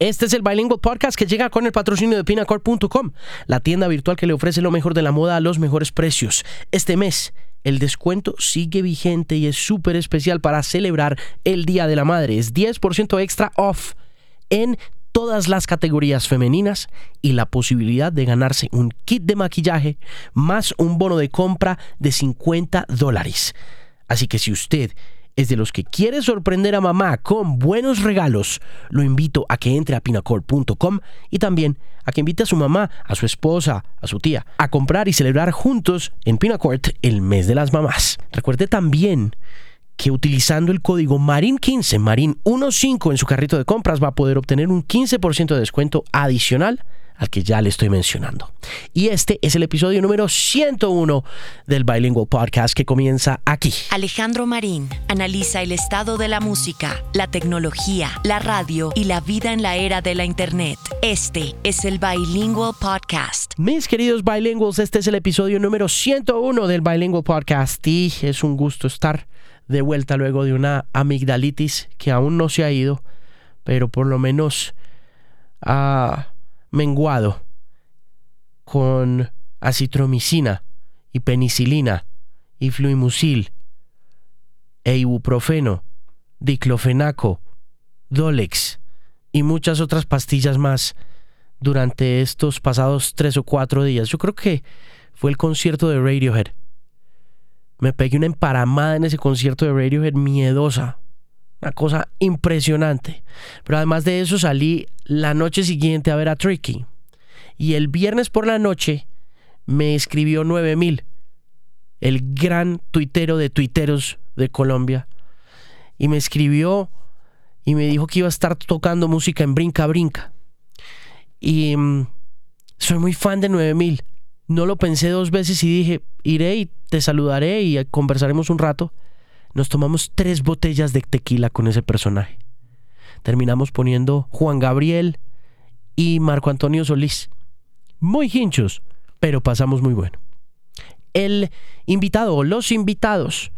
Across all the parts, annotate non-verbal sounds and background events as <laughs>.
Este es el Bilingual Podcast que llega con el patrocinio de Pinacord.com, la tienda virtual que le ofrece lo mejor de la moda a los mejores precios. Este mes, el descuento sigue vigente y es súper especial para celebrar el Día de la Madre. Es 10% extra off en todas las categorías femeninas y la posibilidad de ganarse un kit de maquillaje más un bono de compra de 50 dólares. Así que si usted es de los que quiere sorprender a mamá con buenos regalos, lo invito a que entre a pinacord.com y también a que invite a su mamá, a su esposa, a su tía, a comprar y celebrar juntos en Pinacord el mes de las mamás. Recuerde también que utilizando el código MARIN15, MARIN15 en su carrito de compras va a poder obtener un 15% de descuento adicional al que ya le estoy mencionando. Y este es el episodio número 101 del Bilingual Podcast que comienza aquí. Alejandro Marín analiza el estado de la música, la tecnología, la radio y la vida en la era de la Internet. Este es el Bilingual Podcast. Mis queridos bilinguals, este es el episodio número 101 del Bilingual Podcast y es un gusto estar de vuelta luego de una amigdalitis que aún no se ha ido, pero por lo menos... ha menguado con acitromicina y penicilina y fluimucil e ibuprofeno, diclofenaco, Dolex y muchas otras pastillas más durante estos pasados tres o cuatro días. Yo creo que fue el concierto de Radiohead. Me pegué una emparamada en ese concierto de Radiohead miedosa. Una cosa impresionante. Pero además de eso salí la noche siguiente a ver a Tricky. Y el viernes por la noche me escribió 9000, el gran tuitero de tuiteros de Colombia. Y me escribió y me dijo que iba a estar tocando música en Brinca Brinca. Y mm, soy muy fan de 9000. No lo pensé dos veces y dije, iré y te saludaré y conversaremos un rato. Nos tomamos tres botellas de tequila con ese personaje. Terminamos poniendo Juan Gabriel y Marco Antonio Solís. Muy hinchos, pero pasamos muy bueno. El invitado o los invitados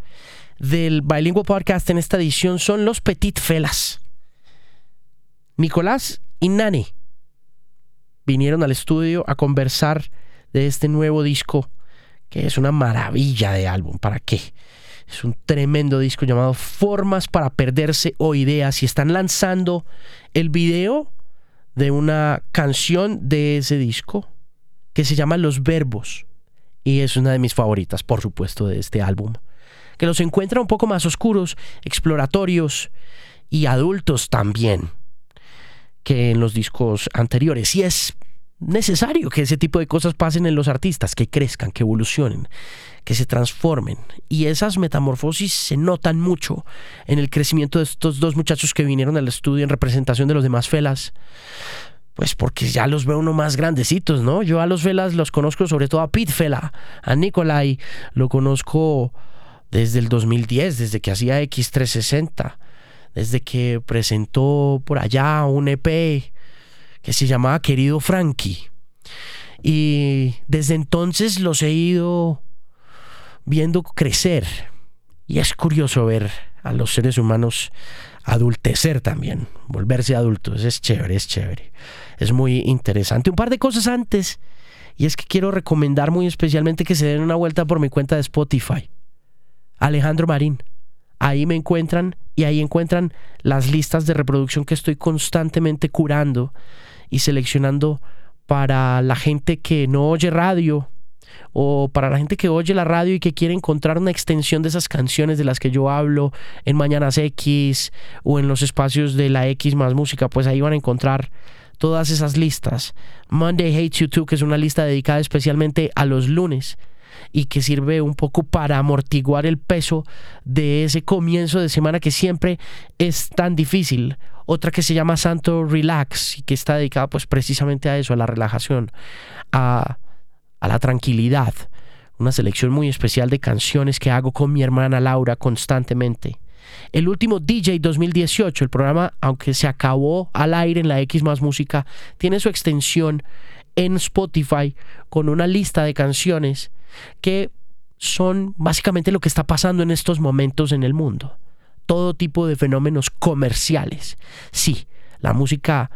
del Bilingüe Podcast en esta edición son los Petit Felas. Nicolás y Nani vinieron al estudio a conversar de este nuevo disco que es una maravilla de álbum. ¿Para qué? Es un tremendo disco llamado Formas para Perderse o Ideas y están lanzando el video de una canción de ese disco que se llama Los Verbos y es una de mis favoritas, por supuesto, de este álbum. Que los encuentra un poco más oscuros, exploratorios y adultos también que en los discos anteriores. Y es necesario que ese tipo de cosas pasen en los artistas, que crezcan, que evolucionen, que se transformen. Y esas metamorfosis se notan mucho en el crecimiento de estos dos muchachos que vinieron al estudio en representación de los demás felas. Pues porque ya los veo uno más grandecitos, ¿no? Yo a los felas los conozco sobre todo a Pete Fela, a Nikolai lo conozco desde el 2010, desde que hacía X360, desde que presentó por allá un EP que se llamaba Querido Frankie. Y desde entonces los he ido viendo crecer. Y es curioso ver a los seres humanos adultecer también, volverse adultos. Es chévere, es chévere. Es muy interesante. Un par de cosas antes. Y es que quiero recomendar muy especialmente que se den una vuelta por mi cuenta de Spotify. Alejandro Marín. Ahí me encuentran y ahí encuentran las listas de reproducción que estoy constantemente curando y seleccionando para la gente que no oye radio o para la gente que oye la radio y que quiere encontrar una extensión de esas canciones de las que yo hablo en Mañanas X o en los espacios de la X más música, pues ahí van a encontrar todas esas listas. Monday Hates You Too, que es una lista dedicada especialmente a los lunes y que sirve un poco para amortiguar el peso de ese comienzo de semana que siempre es tan difícil. Otra que se llama Santo Relax y que está dedicada pues precisamente a eso, a la relajación, a a la tranquilidad. Una selección muy especial de canciones que hago con mi hermana Laura constantemente. El último DJ 2018, el programa, aunque se acabó al aire en la X más Música, tiene su extensión en Spotify con una lista de canciones que son básicamente lo que está pasando en estos momentos en el mundo. Todo tipo de fenómenos comerciales. Sí, la música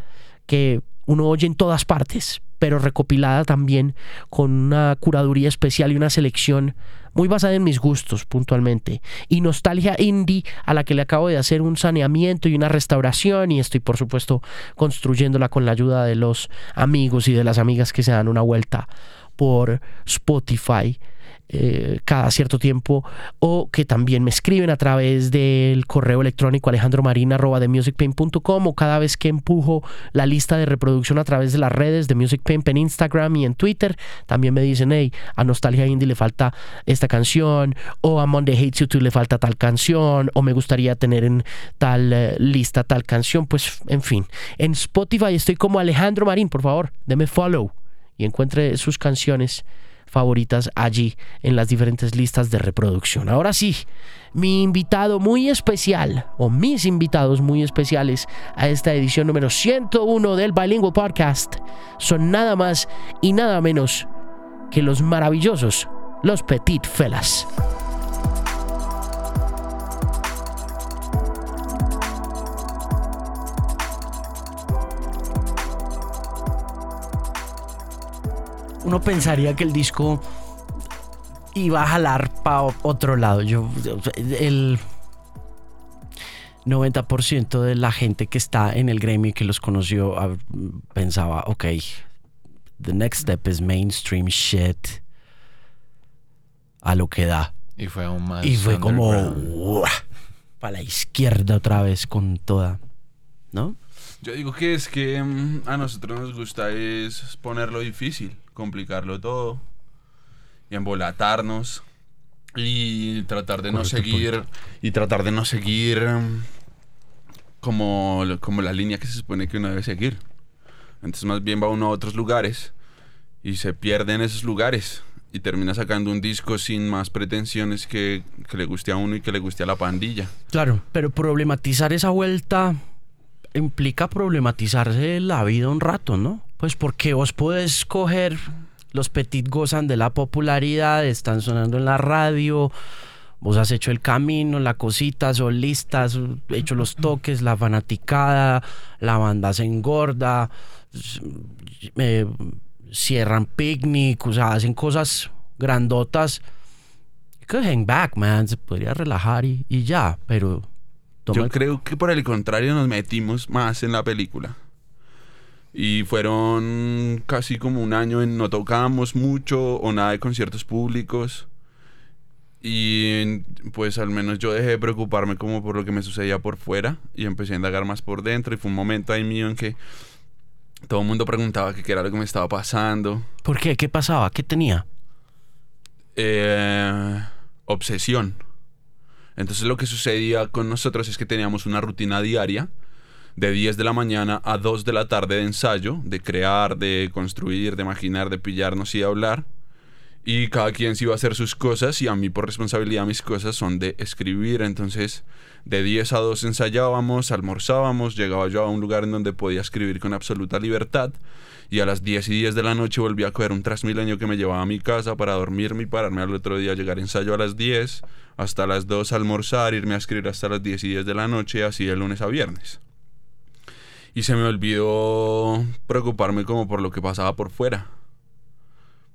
que uno oye en todas partes, pero recopilada también con una curaduría especial y una selección muy basada en mis gustos puntualmente. Y nostalgia indie a la que le acabo de hacer un saneamiento y una restauración y estoy por supuesto construyéndola con la ayuda de los amigos y de las amigas que se dan una vuelta por Spotify eh, cada cierto tiempo o que también me escriben a través del correo electrónico alejandromarina.com o cada vez que empujo la lista de reproducción a través de las redes de Music Pimp en Instagram y en Twitter, también me dicen, hey, a Nostalgia Indie le falta esta canción o a Monday Hates You Too le falta tal canción o me gustaría tener en tal eh, lista tal canción, pues en fin, en Spotify estoy como Alejandro Marín, por favor, deme follow y encuentre sus canciones favoritas allí en las diferentes listas de reproducción. Ahora sí, mi invitado muy especial, o mis invitados muy especiales a esta edición número 101 del Bilingual Podcast, son nada más y nada menos que los maravillosos, los Petit Felas. Uno pensaría que el disco iba a jalar para otro lado. Yo, el 90% de la gente que está en el gremio y que los conoció ah, pensaba, ok, the next step is mainstream shit a lo que da. Y fue aún más. Y fue como para la izquierda otra vez con toda, ¿no? Yo digo que es que mm, a nosotros nos gusta es ponerlo difícil complicarlo todo y embolatarnos y tratar de no seguir y tratar de no seguir em, como, como la línea que se supone que uno debe seguir. Entonces más bien va uno a otros lugares y se pierde en esos lugares y termina sacando un disco sin más pretensiones que, que le guste a uno y que le guste a la pandilla. Claro, pero problematizar esa vuelta implica problematizarse la vida un rato, ¿no? Pues porque vos podés coger, los Petit gozan de la popularidad, están sonando en la radio, vos has hecho el camino, la cosita, solistas, hecho los toques, la fanaticada, la banda se engorda, eh, cierran picnic, o sea, hacen cosas grandotas. You could hang back, man, se podría relajar y ya, pero yo creo que por el contrario nos metimos más en la película. Y fueron casi como un año en no tocábamos mucho o nada de conciertos públicos. Y pues al menos yo dejé de preocuparme como por lo que me sucedía por fuera y empecé a indagar más por dentro. Y fue un momento ahí mío en que todo el mundo preguntaba qué era lo que me estaba pasando. ¿Por qué? ¿Qué pasaba? ¿Qué tenía? Eh, obsesión. Entonces lo que sucedía con nosotros es que teníamos una rutina diaria de 10 de la mañana a 2 de la tarde de ensayo, de crear, de construir, de imaginar, de pillarnos y de hablar. Y cada quien se iba a hacer sus cosas y a mí por responsabilidad mis cosas son de escribir. Entonces de 10 a 2 ensayábamos, almorzábamos, llegaba yo a un lugar en donde podía escribir con absoluta libertad y a las 10 y 10 de la noche volví a coger un Transmilenio que me llevaba a mi casa para dormirme y pararme al otro día, llegar a ensayo a las 10, hasta las 2 almorzar, irme a escribir hasta las 10 y 10 de la noche, así de lunes a viernes. Y se me olvidó preocuparme como por lo que pasaba por fuera.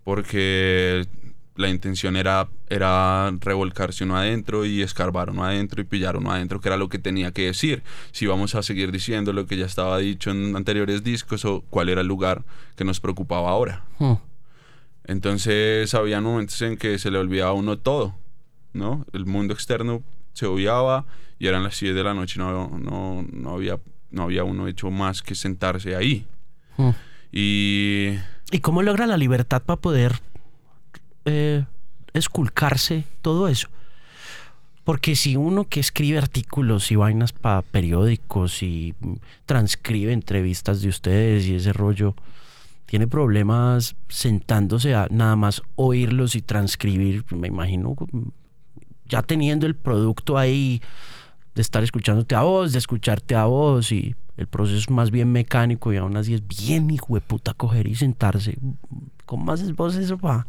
Porque la intención era, era revolcarse uno adentro y escarbar uno adentro y pillar uno adentro, que era lo que tenía que decir. Si vamos a seguir diciendo lo que ya estaba dicho en anteriores discos o cuál era el lugar que nos preocupaba ahora. Hmm. Entonces había momentos en que se le olvidaba a uno todo, ¿no? El mundo externo se obviaba y eran las 7 de la noche, no, no, no, había, no había uno hecho más que sentarse ahí. Hmm. Y... ¿Y cómo logra la libertad para poder eh, esculcarse todo eso. Porque si uno que escribe artículos y vainas para periódicos y transcribe entrevistas de ustedes y ese rollo, tiene problemas sentándose a nada más oírlos y transcribir, me imagino, ya teniendo el producto ahí, de estar escuchándote a vos, de escucharte a vos y el proceso es más bien mecánico y aún así es bien hijo de puta coger y sentarse. ¿Cómo haces vos eso pa?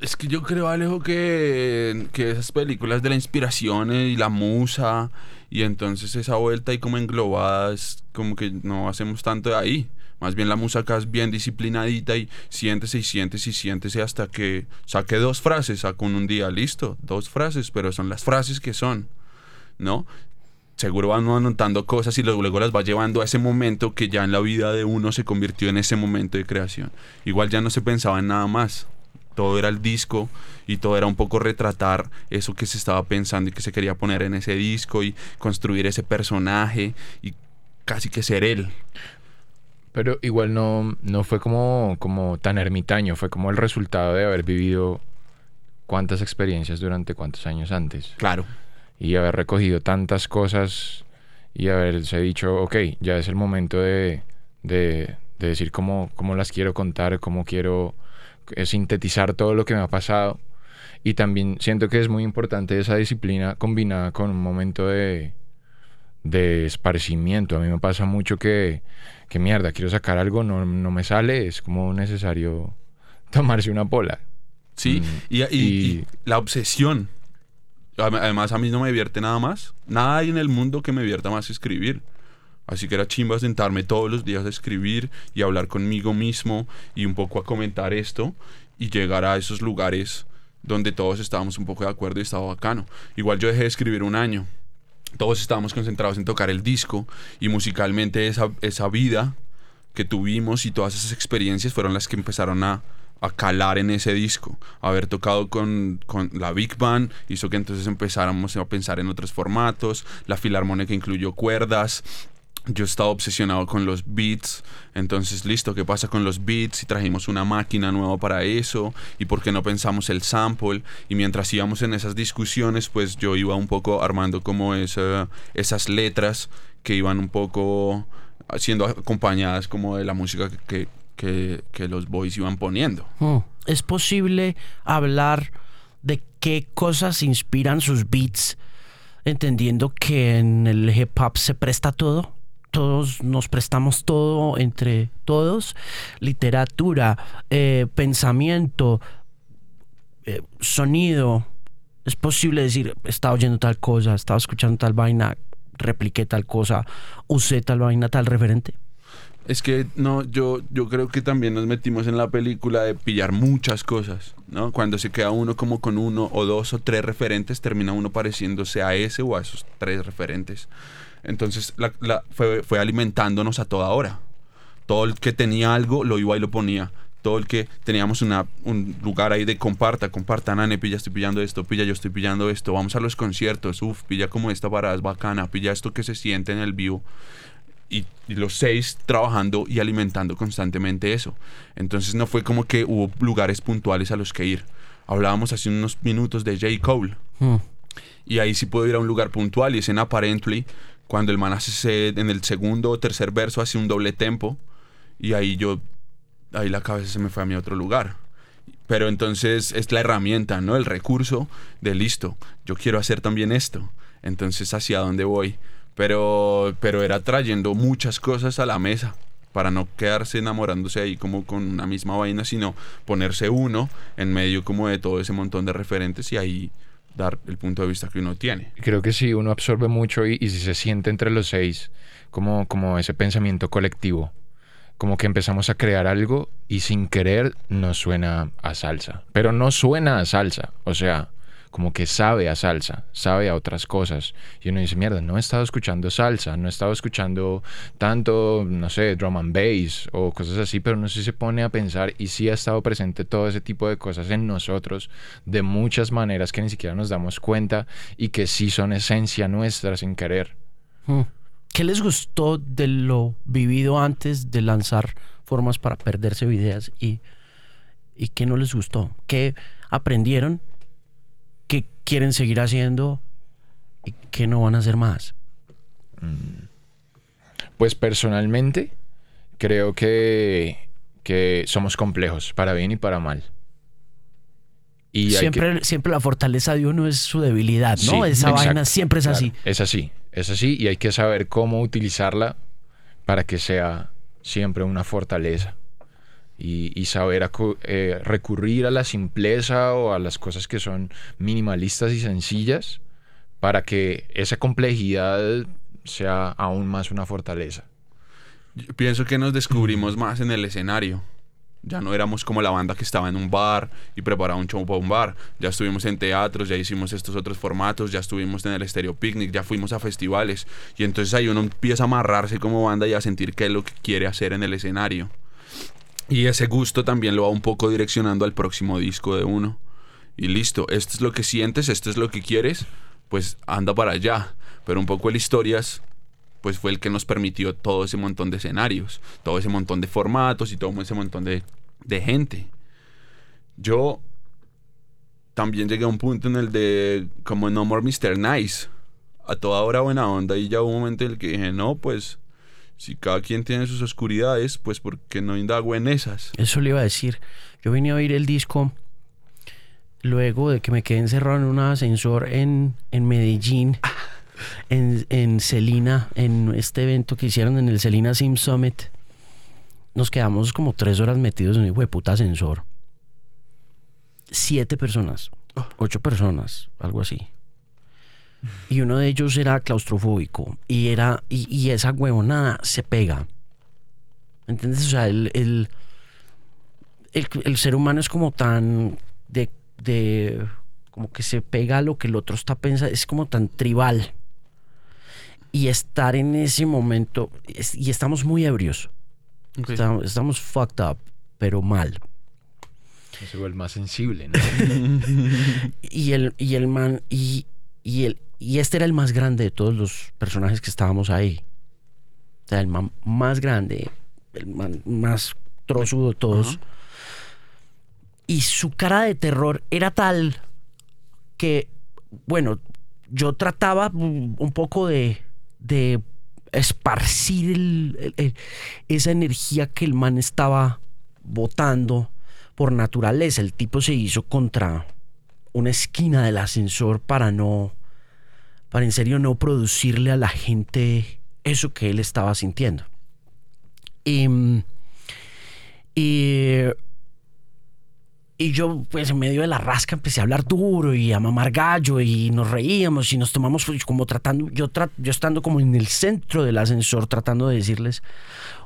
Es que yo creo, Alejo, que, que esas películas de la inspiración y la musa, y entonces esa vuelta y como englobada, es como que no hacemos tanto de ahí. Más bien la música es bien disciplinadita y siéntese y siéntese y siéntese hasta que saque dos frases, saco un día, listo, dos frases, pero son las frases que son, ¿no? Seguro van anotando cosas y luego las va llevando a ese momento que ya en la vida de uno se convirtió en ese momento de creación. Igual ya no se pensaba en nada más todo era el disco y todo era un poco retratar eso que se estaba pensando y que se quería poner en ese disco y construir ese personaje y casi que ser él. Pero igual no, no fue como, como tan ermitaño, fue como el resultado de haber vivido cuántas experiencias durante cuántos años antes. Claro. Y haber recogido tantas cosas y haberse dicho, ok, ya es el momento de, de, de decir cómo, cómo las quiero contar, cómo quiero sintetizar todo lo que me ha pasado. Y también siento que es muy importante esa disciplina combinada con un momento de, de esparcimiento. A mí me pasa mucho que, que mierda, quiero sacar algo, no, no, me sale, es como necesario <laughs> tomarse una pola. Sí, mm, y, y, la obsesión. Además, a mí no me divierte nada más. Nada hay en el mundo que me divierta más escribir. Así que era chimba sentarme todos los días a escribir y hablar conmigo mismo y un poco a comentar esto y llegar a esos lugares donde todos estábamos un poco de acuerdo y estaba bacano. Igual yo dejé de escribir un año. Todos estábamos concentrados en tocar el disco y musicalmente esa, esa vida que tuvimos y todas esas experiencias fueron las que empezaron a, a calar en ese disco. Haber tocado con, con, la Big Band hizo que entonces empezáramos a pensar en otros formatos. La filarmónica incluyó cuerdas yo estaba obsesionado con los beats, entonces listo, ¿qué pasa con los beats? Y trajimos una máquina nueva para eso, y por qué no pensamos el sample, y mientras íbamos en esas discusiones, pues yo iba un poco armando como esa, esas letras que iban un poco siendo acompañadas como de la música que, que, que los boys iban poniendo. Hmm. ¿Es posible hablar de qué cosas inspiran sus beats, entendiendo que en el hip hop se presta todo? Todos nos prestamos todo entre todos, literatura, eh, pensamiento, eh, sonido. Es posible decir, estaba oyendo tal cosa, estaba escuchando tal vaina, repliqué tal cosa, usé tal vaina, tal referente. Es que no, yo, yo creo que también nos metimos en la película de pillar muchas cosas, ¿no? Cuando se queda uno como con uno o dos o tres referentes, termina uno pareciéndose a ese o a esos tres referentes. Entonces la, fue, fue, alimentándonos a toda hora. Todo el que tenía algo lo iba y lo ponía. Todo el que teníamos una, un lugar ahí de comparta, comparta, nane, pilla, estoy pillando esto, pilla, yo estoy pillando esto, vamos a los conciertos, uff, pilla como esta parada es bacana, pilla esto que se siente en el vivo. Y, y, los seis trabajando y alimentando constantemente eso. Entonces no fue como que hubo lugares puntuales a los que ir. Hablábamos hace unos minutos de J. Cole. Hmm. Y ahí sí puedo ir a un lugar puntual y es en Apparently cuando el man hace en el segundo o tercer verso hace un doble tempo y ahí yo, ahí la cabeza se me fue a mi otro lugar. Pero entonces es la herramienta, ¿no? El recurso de listo, yo quiero hacer también esto. Entonces, ¿hacia dónde voy? Pero, pero era trayendo muchas cosas a la mesa para no quedarse enamorándose ahí como con una misma vaina, sino ponerse uno en medio como de todo ese montón de referentes y ahí dar el punto de vista que uno tiene. Creo que sí, uno absorbe mucho y, si se siente entre los seis como, como ese pensamiento colectivo, como que empezamos a crear algo y sin querer nos suena a salsa, pero no suena a salsa, o sea, como que sabe a salsa, sabe a otras cosas. Y uno dice, mierda, no he estado escuchando salsa, no he estado escuchando tanto, no sé, drum and bass o cosas así, pero no sé si se pone a pensar y sí ha estado presente todo ese tipo de cosas en nosotros de muchas maneras que ni siquiera nos damos cuenta y que sí son esencia nuestra sin querer. Hmm. ¿Qué les gustó de lo vivido antes de lanzar formas para perderse ideas y, y qué no les gustó? ¿Qué aprendieron qué quieren seguir haciendo y qué no van a hacer más? Mm. Pues personalmente creo que, que somos complejos, para bien y para mal. Y siempre, siempre la fortaleza de uno es su debilidad, ¿no? Esa vaina siempre es así. Es así, es así y hay que saber cómo utilizarla para que sea siempre una fortaleza. Y, saber eh, recurrir a la simpleza o a las cosas que son minimalistas y sencillas para que esa complejidad sea aún más una fortaleza. Pienso que nos descubrimos más en el escenario. Ya no éramos como la banda que estaba en un bar y preparaba un show para un bar. Ya estuvimos en teatros, ya hicimos estos otros formatos, ya estuvimos en el Stereo Picnic, ya fuimos a festivales. Y entonces ahí uno empieza a amarrarse como banda y a sentir qué es lo que quiere hacer en el escenario. Y ese gusto también lo va un poco direccionando al próximo disco de uno. Y listo, esto es lo que sientes, esto es lo que quieres, pues anda para allá. Pero un poco el historias pues fue el que nos permitió todo ese montón de escenarios, todo ese montón de formatos y todo ese montón de, de gente. Yo también llegué a un punto en el de como No More Mr. Nice, a toda hora buena onda y ya hubo un momento en el que dije, no, pues si cada quien tiene sus oscuridades, pues porque no indago en esas. Eso le iba a decir. Yo vine a oír el disco luego de que me quedé encerrado en un ascensor en, en Medellín, <laughs> en, en Celina, en este evento que hicieron en el Celina Sim Summit. Nos quedamos como tres horas metidos en un hijo de puta ascensor. Siete personas, ocho personas, algo así. Y uno de ellos era claustrofóbico y era y, y esa huevonada se pega. ¿Entiendes? O sea, el, el, el, el ser humano es como tan de, de como que se pega a lo que el otro está pensando, es como tan tribal. Y estar en ese momento, es- y estamos muy ebrios, estamos, estamos fucked up, pero mal. Se vuelve más sensible, ¿no? <laughs> Y el, y el man, y, y, el, y este era el más grande de todos los personajes que estábamos ahí. O sea, el man más grande, el man más trozudo de todos. Y su cara de terror era tal que, bueno, yo trataba un poco de, de esparcir el- el- el- esa energía que el man estaba botando por naturaleza. El tipo se hizo contra una esquina del ascensor para no, para en serio no producirle a la gente eso que él estaba sintiendo. Y, y, y yo, pues en medio de la rasca, empecé a hablar duro y a mamar gallo y nos reíamos y nos tomamos como tratando, yo, tra- yo estando como en el centro del ascensor tratando de decirles,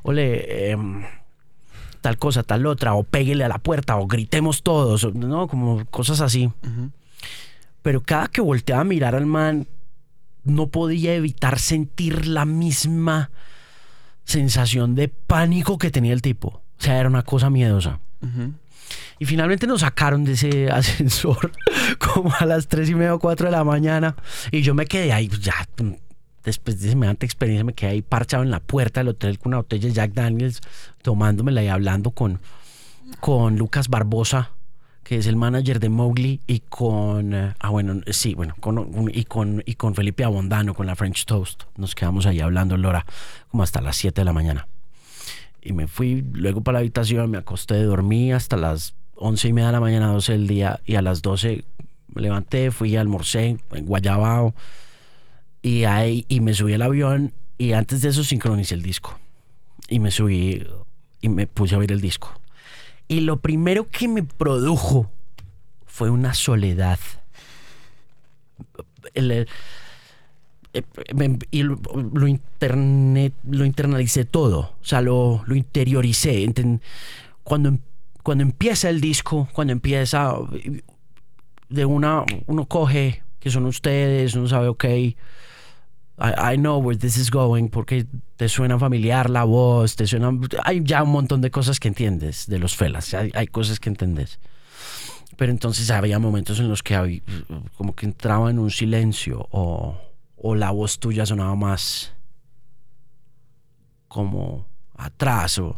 ole, em, tal cosa, tal otra, o péguele a la puerta, o gritemos todos, ¿no? Como cosas así. Pero cada que volteaba a mirar al man, no podía evitar sentir la misma sensación de pánico que tenía el tipo. O sea, era una cosa miedosa. Y finalmente nos sacaron de ese <laughs> ascensor como a las 3 y media o 4 de la mañana. Y yo me quedé ahí, pues, ya, mm, después de semejante experiencia, me quedé ahí parchado en la puerta del hotel con una botella de Jack Daniels, tomándomela y hablando con, con Lucas Barbosa, que es el manager de Mowgli, y con, eh, ah, bueno, sí, bueno, con, y, con, y con Felipe Abondano, con la French Toast. Nos quedamos ahí hablando, Lora, como hasta las 7 de la mañana. Y me fui luego para la habitación, me acosté, dormí hasta las once y media de la mañana, 12 del día, y a las 12 me levanté, fui, almorcé en Guayabao, y ahí, y me subí al avión, y antes de eso sincronicé el disco. Y me subí y me puse a oír el disco. Y lo primero que me produjo fue una soledad. El- el- eh, me- y lo, internet, lo internalicé todo, o sea, lo, lo interioricé. Cuando, em- cuando empieza el disco, cuando empieza, de una, uno coge que son ustedes, uno sabe, ok, I, I know where this is going, porque te suena familiar la voz, te suena, hay ya un montón de cosas que entiendes de los felas, hay, hay cosas que entendés. Pero entonces había momentos en los que había- como que entraba en un silencio o, o la voz tuya sonaba más como atrás o,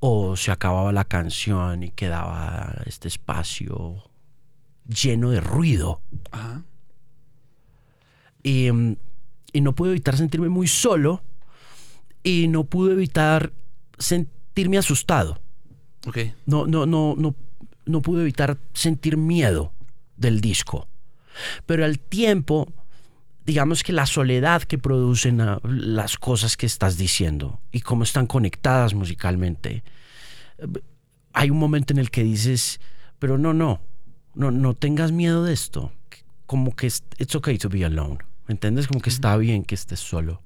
o se acababa la canción y quedaba este espacio lleno de ruido. Ajá. Y, mm, y no pude evitar sentirme muy solo y no pude evitar sentirme asustado. Ok. No, no, no, no, no pude evitar sentir miedo del disco. Pero al tiempo, digamos que la soledad que producen ah, las cosas que estás diciendo y cómo están conectadas musicalmente, eh, hay un momento en el que dices, pero no, no, no, no tengas miedo de esto. Como que es- it's okay to be alone. ¿Me entiendes? Como que está bien que estés solo.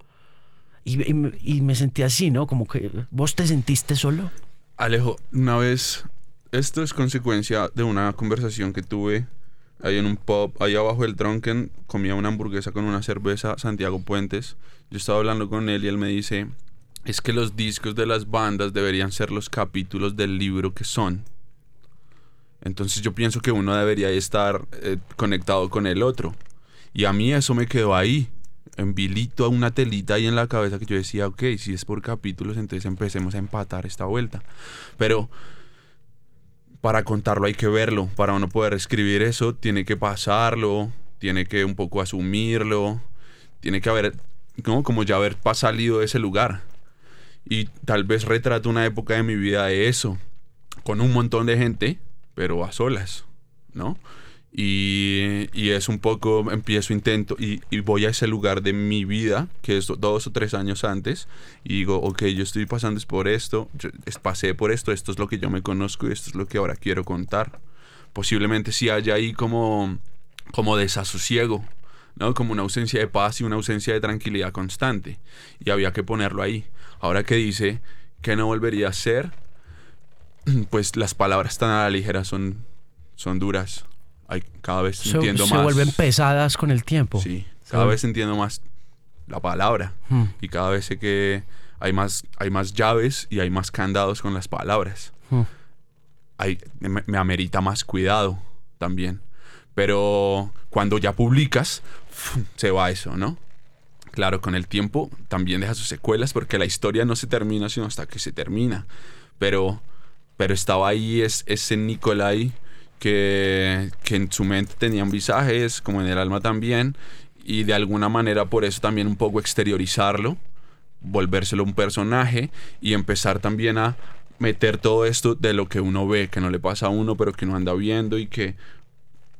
Y, y me- y me sentí así, ¿no? Como que vos te sentiste solo. Alejo, una vez, esto es consecuencia de una conversación que tuve ahí en un pub, ahí abajo del Drunken, comía una hamburguesa con una cerveza, Santiago Puentes. Yo estaba hablando con él y él me dice, es que los discos de las bandas deberían ser los capítulos del libro que son. Entonces yo pienso que uno debería estar eh, conectado con el otro. Y a mí eso me quedó ahí, en vilito, una telita ahí en la cabeza que yo decía, ok, si es por capítulos, entonces empecemos a empatar esta vuelta. Pero para contarlo hay que verlo, para uno poder escribir eso, tiene que pasarlo, tiene que un poco asumirlo, tiene que haber, ¿no? como ya haber salido de ese lugar. Y tal vez retrato una época de mi vida de eso, con un montón de gente, pero a solas, ¿no? Y, y es un poco, empiezo, intento, y, y voy a ese lugar de mi vida, que es dos o tres años antes, y digo, ok, yo estoy pasando por esto, yo pasé por esto, esto es lo que yo me conozco y esto es lo que ahora quiero contar. Posiblemente sí haya ahí como, como desasosiego, ¿no? Como una ausencia de paz y una ausencia de tranquilidad constante. Y había que ponerlo ahí. Ahora que dice que no volvería a ser, <clears throat> pues las palabras tan a la ligera son, son duras. Hay, cada vez Se, entiendo se más. vuelven pesadas con el tiempo. Sí, cada vez entiendo más la palabra Hmm. y cada vez sé que hay más, hay más llaves y hay más candados con las palabras. Hmm. Hay, me, me amerita más cuidado también. Pero cuando ya publicas, se va eso, ¿no? Claro, con el tiempo también deja sus secuelas porque la historia no se termina sino hasta que se termina. Pero, pero estaba ahí es, ese Nicolai que, que en su mente tenían visajes, como en el alma también, y de alguna manera por eso también un poco exteriorizarlo, volvérselo un personaje y empezar también a meter todo esto de lo que uno ve, que no le pasa a uno, pero que uno anda viendo y que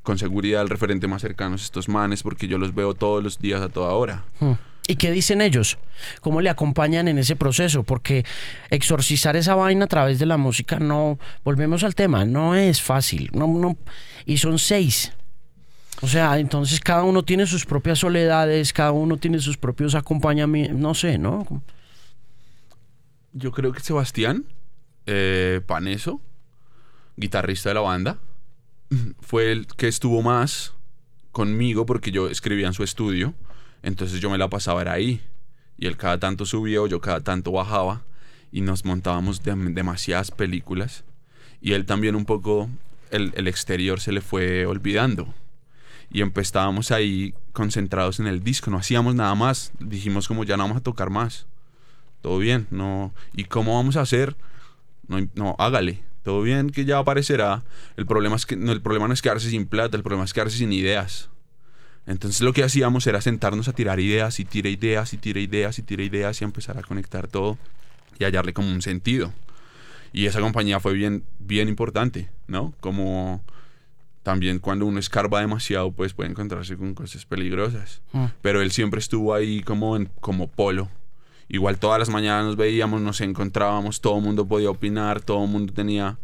con seguridad el referente más cercano es estos manes, porque yo los veo todos los días a toda hora. Hmm. ¿Y qué dicen ellos? ¿Cómo le acompañan en ese proceso? Porque exorcizar esa vaina a través de la música no, volvemos al tema, no es fácil. No, y son seis. O sea, entonces cada uno tiene sus propias soledades, cada uno tiene sus propios acompañamientos, no sé, ¿no? Yo creo que Sebastián eh, Paneso, guitarrista de la banda, fue el que estuvo más conmigo porque yo escribía en su estudio. Entonces yo me la pasaba era ahí. Y él cada tanto subía o yo cada tanto bajaba. Y nos montábamos dem- demasiadas películas. Y él también un poco, el, el exterior se le fue olvidando. Y empezábamos ahí concentrados en el disco. No hacíamos nada más. Dijimos como ya no vamos a tocar más. Todo bien. No. ¿Y cómo vamos a hacer? No, no hágale. Todo bien que ya aparecerá. El problema, es que, no, el problema no es quedarse sin plata, el problema es quedarse sin ideas. Entonces lo que hacíamos era sentarnos a tirar ideas y tira ideas y tira ideas y tira ideas y empezar a conectar todo y hallarle como un sentido. Y esa compañía fue bien, bien importante, ¿no? Como también cuando uno escarba demasiado, pues puede encontrarse con cosas peligrosas. Mm. Pero él siempre estuvo ahí como, en, como polo. Igual todas las mañanas nos veíamos, nos encontrábamos, todo el mundo podía opinar, todo el mundo tenía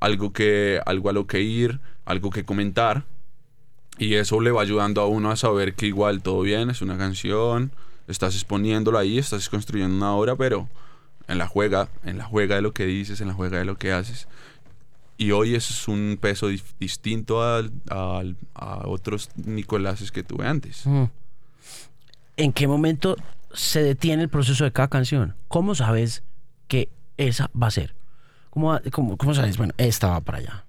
algo, que, algo a lo que ir, algo que comentar. Y eso le va ayudando a uno a saber que igual todo bien, es una canción, estás exponiéndolo ahí, estás construyendo una obra, pero en la juega, en la juega de lo que dices, en la juega de lo que haces. Y hoy es un peso distinto al- al- a otros Nicoláses que tuve antes. Mm. ¿En qué momento se detiene el proceso de cada canción? ¿Cómo sabes que esa va a ser? ¿Cómo, cómo, cómo sabes? Bueno, esta va para allá.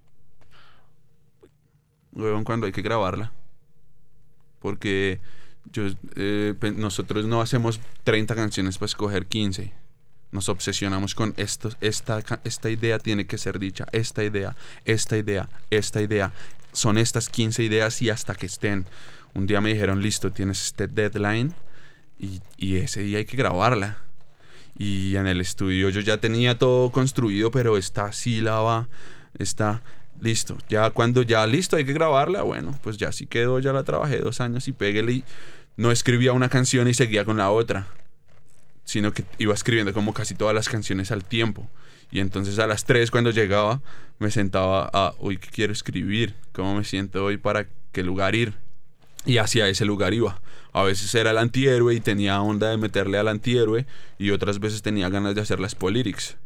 Huevón, cuando hay que grabarla. Porque eh, nosotros no hacemos 30 canciones para escoger 15. Nos obsesionamos con esto, esta, esta idea tiene que ser dicha, esta idea, esta idea, esta idea. Son estas 15 ideas y hasta que estén. Un día me dijeron, listo, tienes este deadline y, y ese día hay que grabarla. Y en el estudio yo ya tenía todo construido, pero esta sílaba, está listo. Ya cuando ya listo hay que grabarla, bueno, pues ya sí quedó, ya la trabajé dos años y péguele y no escribía una canción y seguía con la otra, sino que iba escribiendo como casi todas las canciones al tiempo. Y entonces a las 3 cuando llegaba me sentaba a, uy, ¿qué quiero escribir? ¿Cómo me siento hoy para qué lugar ir? Y hacia ese lugar iba. A veces era el antihéroe y tenía onda de meterle al antihéroe y otras veces tenía ganas de hacer las polítics.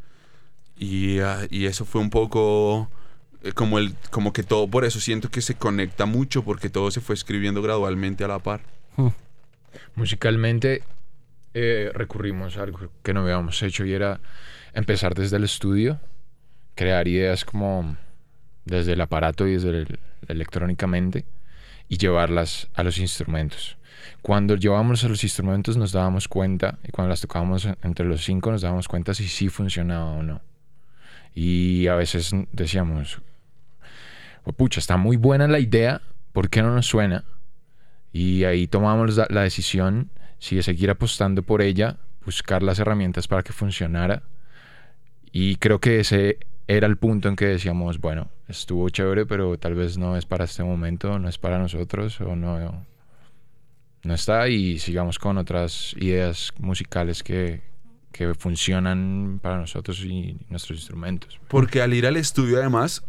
Y, ah, y eso fue un poco como, el, como que todo, por eso siento que se conecta mucho porque todo se fue escribiendo gradualmente a la par. Musicalmente eh, recurrimos a algo que no habíamos hecho y era empezar desde el estudio, crear ideas como desde el aparato y desde el, electrónicamente y llevarlas a los instrumentos. Cuando llevábamos a los instrumentos nos dábamos cuenta, y cuando las tocábamos entre los cinco nos dábamos cuenta si sí funcionaba o no. Y a veces decíamos, pucha, está muy buena la idea, ¿por qué no nos suena? Y ahí tomamos la, decisión si de seguir apostando por ella, buscar las herramientas para que funcionara. Y creo que ese era el punto en que decíamos, bueno, estuvo chévere, pero tal vez no es para este momento, no es para nosotros, o no, no está, y sigamos con otras ideas musicales que, que funcionan para nosotros y nuestros instrumentos. Porque al ir al estudio además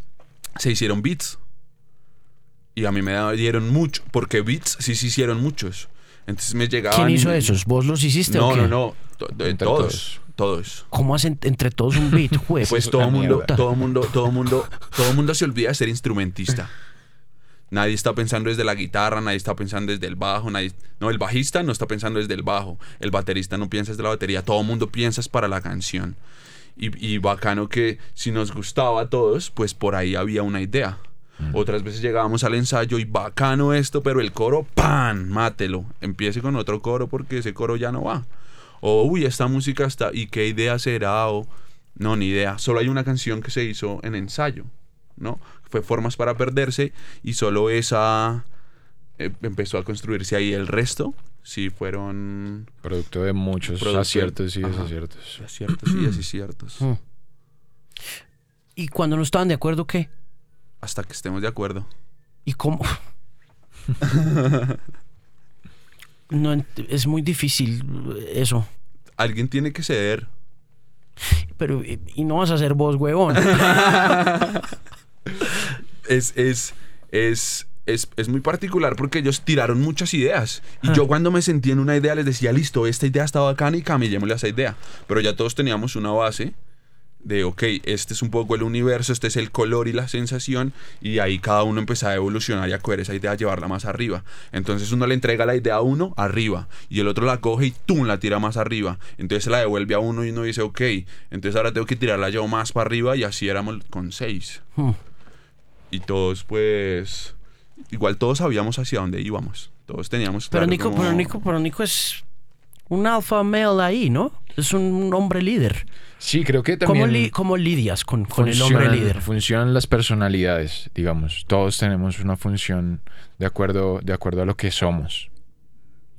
se hicieron beats. Y a mí me dieron mucho, porque beats sí se hicieron muchos. Entonces me llegaban... ¿Quién hizo y- esos? ¿Vos los hiciste o No, qué? no, no. to- de Entre todos. Todos. ¿Cómo hacen entre todos un beat, <laughs> jue? Pues es todo mundo, todo mundo, todo mundo, todo mundo se olvida de ser instrumentista. Nadie está pensando desde la guitarra, nadie está pensando desde el bajo, nadie, no, el bajista no está pensando desde el bajo, el baterista no piensa desde la batería, todo mundo piensa es para la canción. Y, y bacano que si nos gustaba a todos, pues por ahí había una idea. Otras veces llegábamos al ensayo y bacano esto, pero el coro, ¡pan! Mátelo. Empiece con otro coro porque ese coro ya no va. O, uy, esta música está, ¿y qué idea será? O, no, ni idea. Solo hay una canción que se hizo en ensayo, ¿no? Fue Formas para Perderse y solo esa eh, empezó a construirse ahí. El resto, sí fueron Producto de muchos Producto aciertos y Ajá. desaciertos. aciertos y desaciertos. ¿Y cuando no estaban de acuerdo, qué? Hasta que estemos de acuerdo. ¿Y cómo? <laughs> no, es muy difícil eso. Alguien tiene que ceder. Pero, y, y no vas a ser vos, huevón. <laughs> es, es, es, es, es muy particular porque ellos tiraron muchas ideas. Y yo cuando me sentí en una idea les decía, listo, esta idea está bacana y camillémosle a esa idea. Pero ya todos teníamos una base de, ok, este es un poco el universo, este es el color y la sensación. Y ahí cada uno empezaba a evolucionar y a coger esa idea, a llevarla más arriba. Entonces uno le entrega la idea a uno arriba y el otro la coge y ¡tum! la tira más arriba. Entonces se la devuelve a uno y uno dice, ok, entonces ahora tengo que tirarla yo más para arriba y así éramos con seis. Hmm. Y todos, pues. Igual todos sabíamos hacia dónde íbamos. Todos teníamos. pero, claro Nico, como- pero, Nico, pero Nico es un alfa male ahí, ¿no? Es un hombre líder. Sí, creo que ¿Cómo, también... li- cómo lidias con, con el hombre funcionan- líder? Funcionan las personalidades, digamos. Todos tenemos una función de acuerdo, de acuerdo a lo que somos.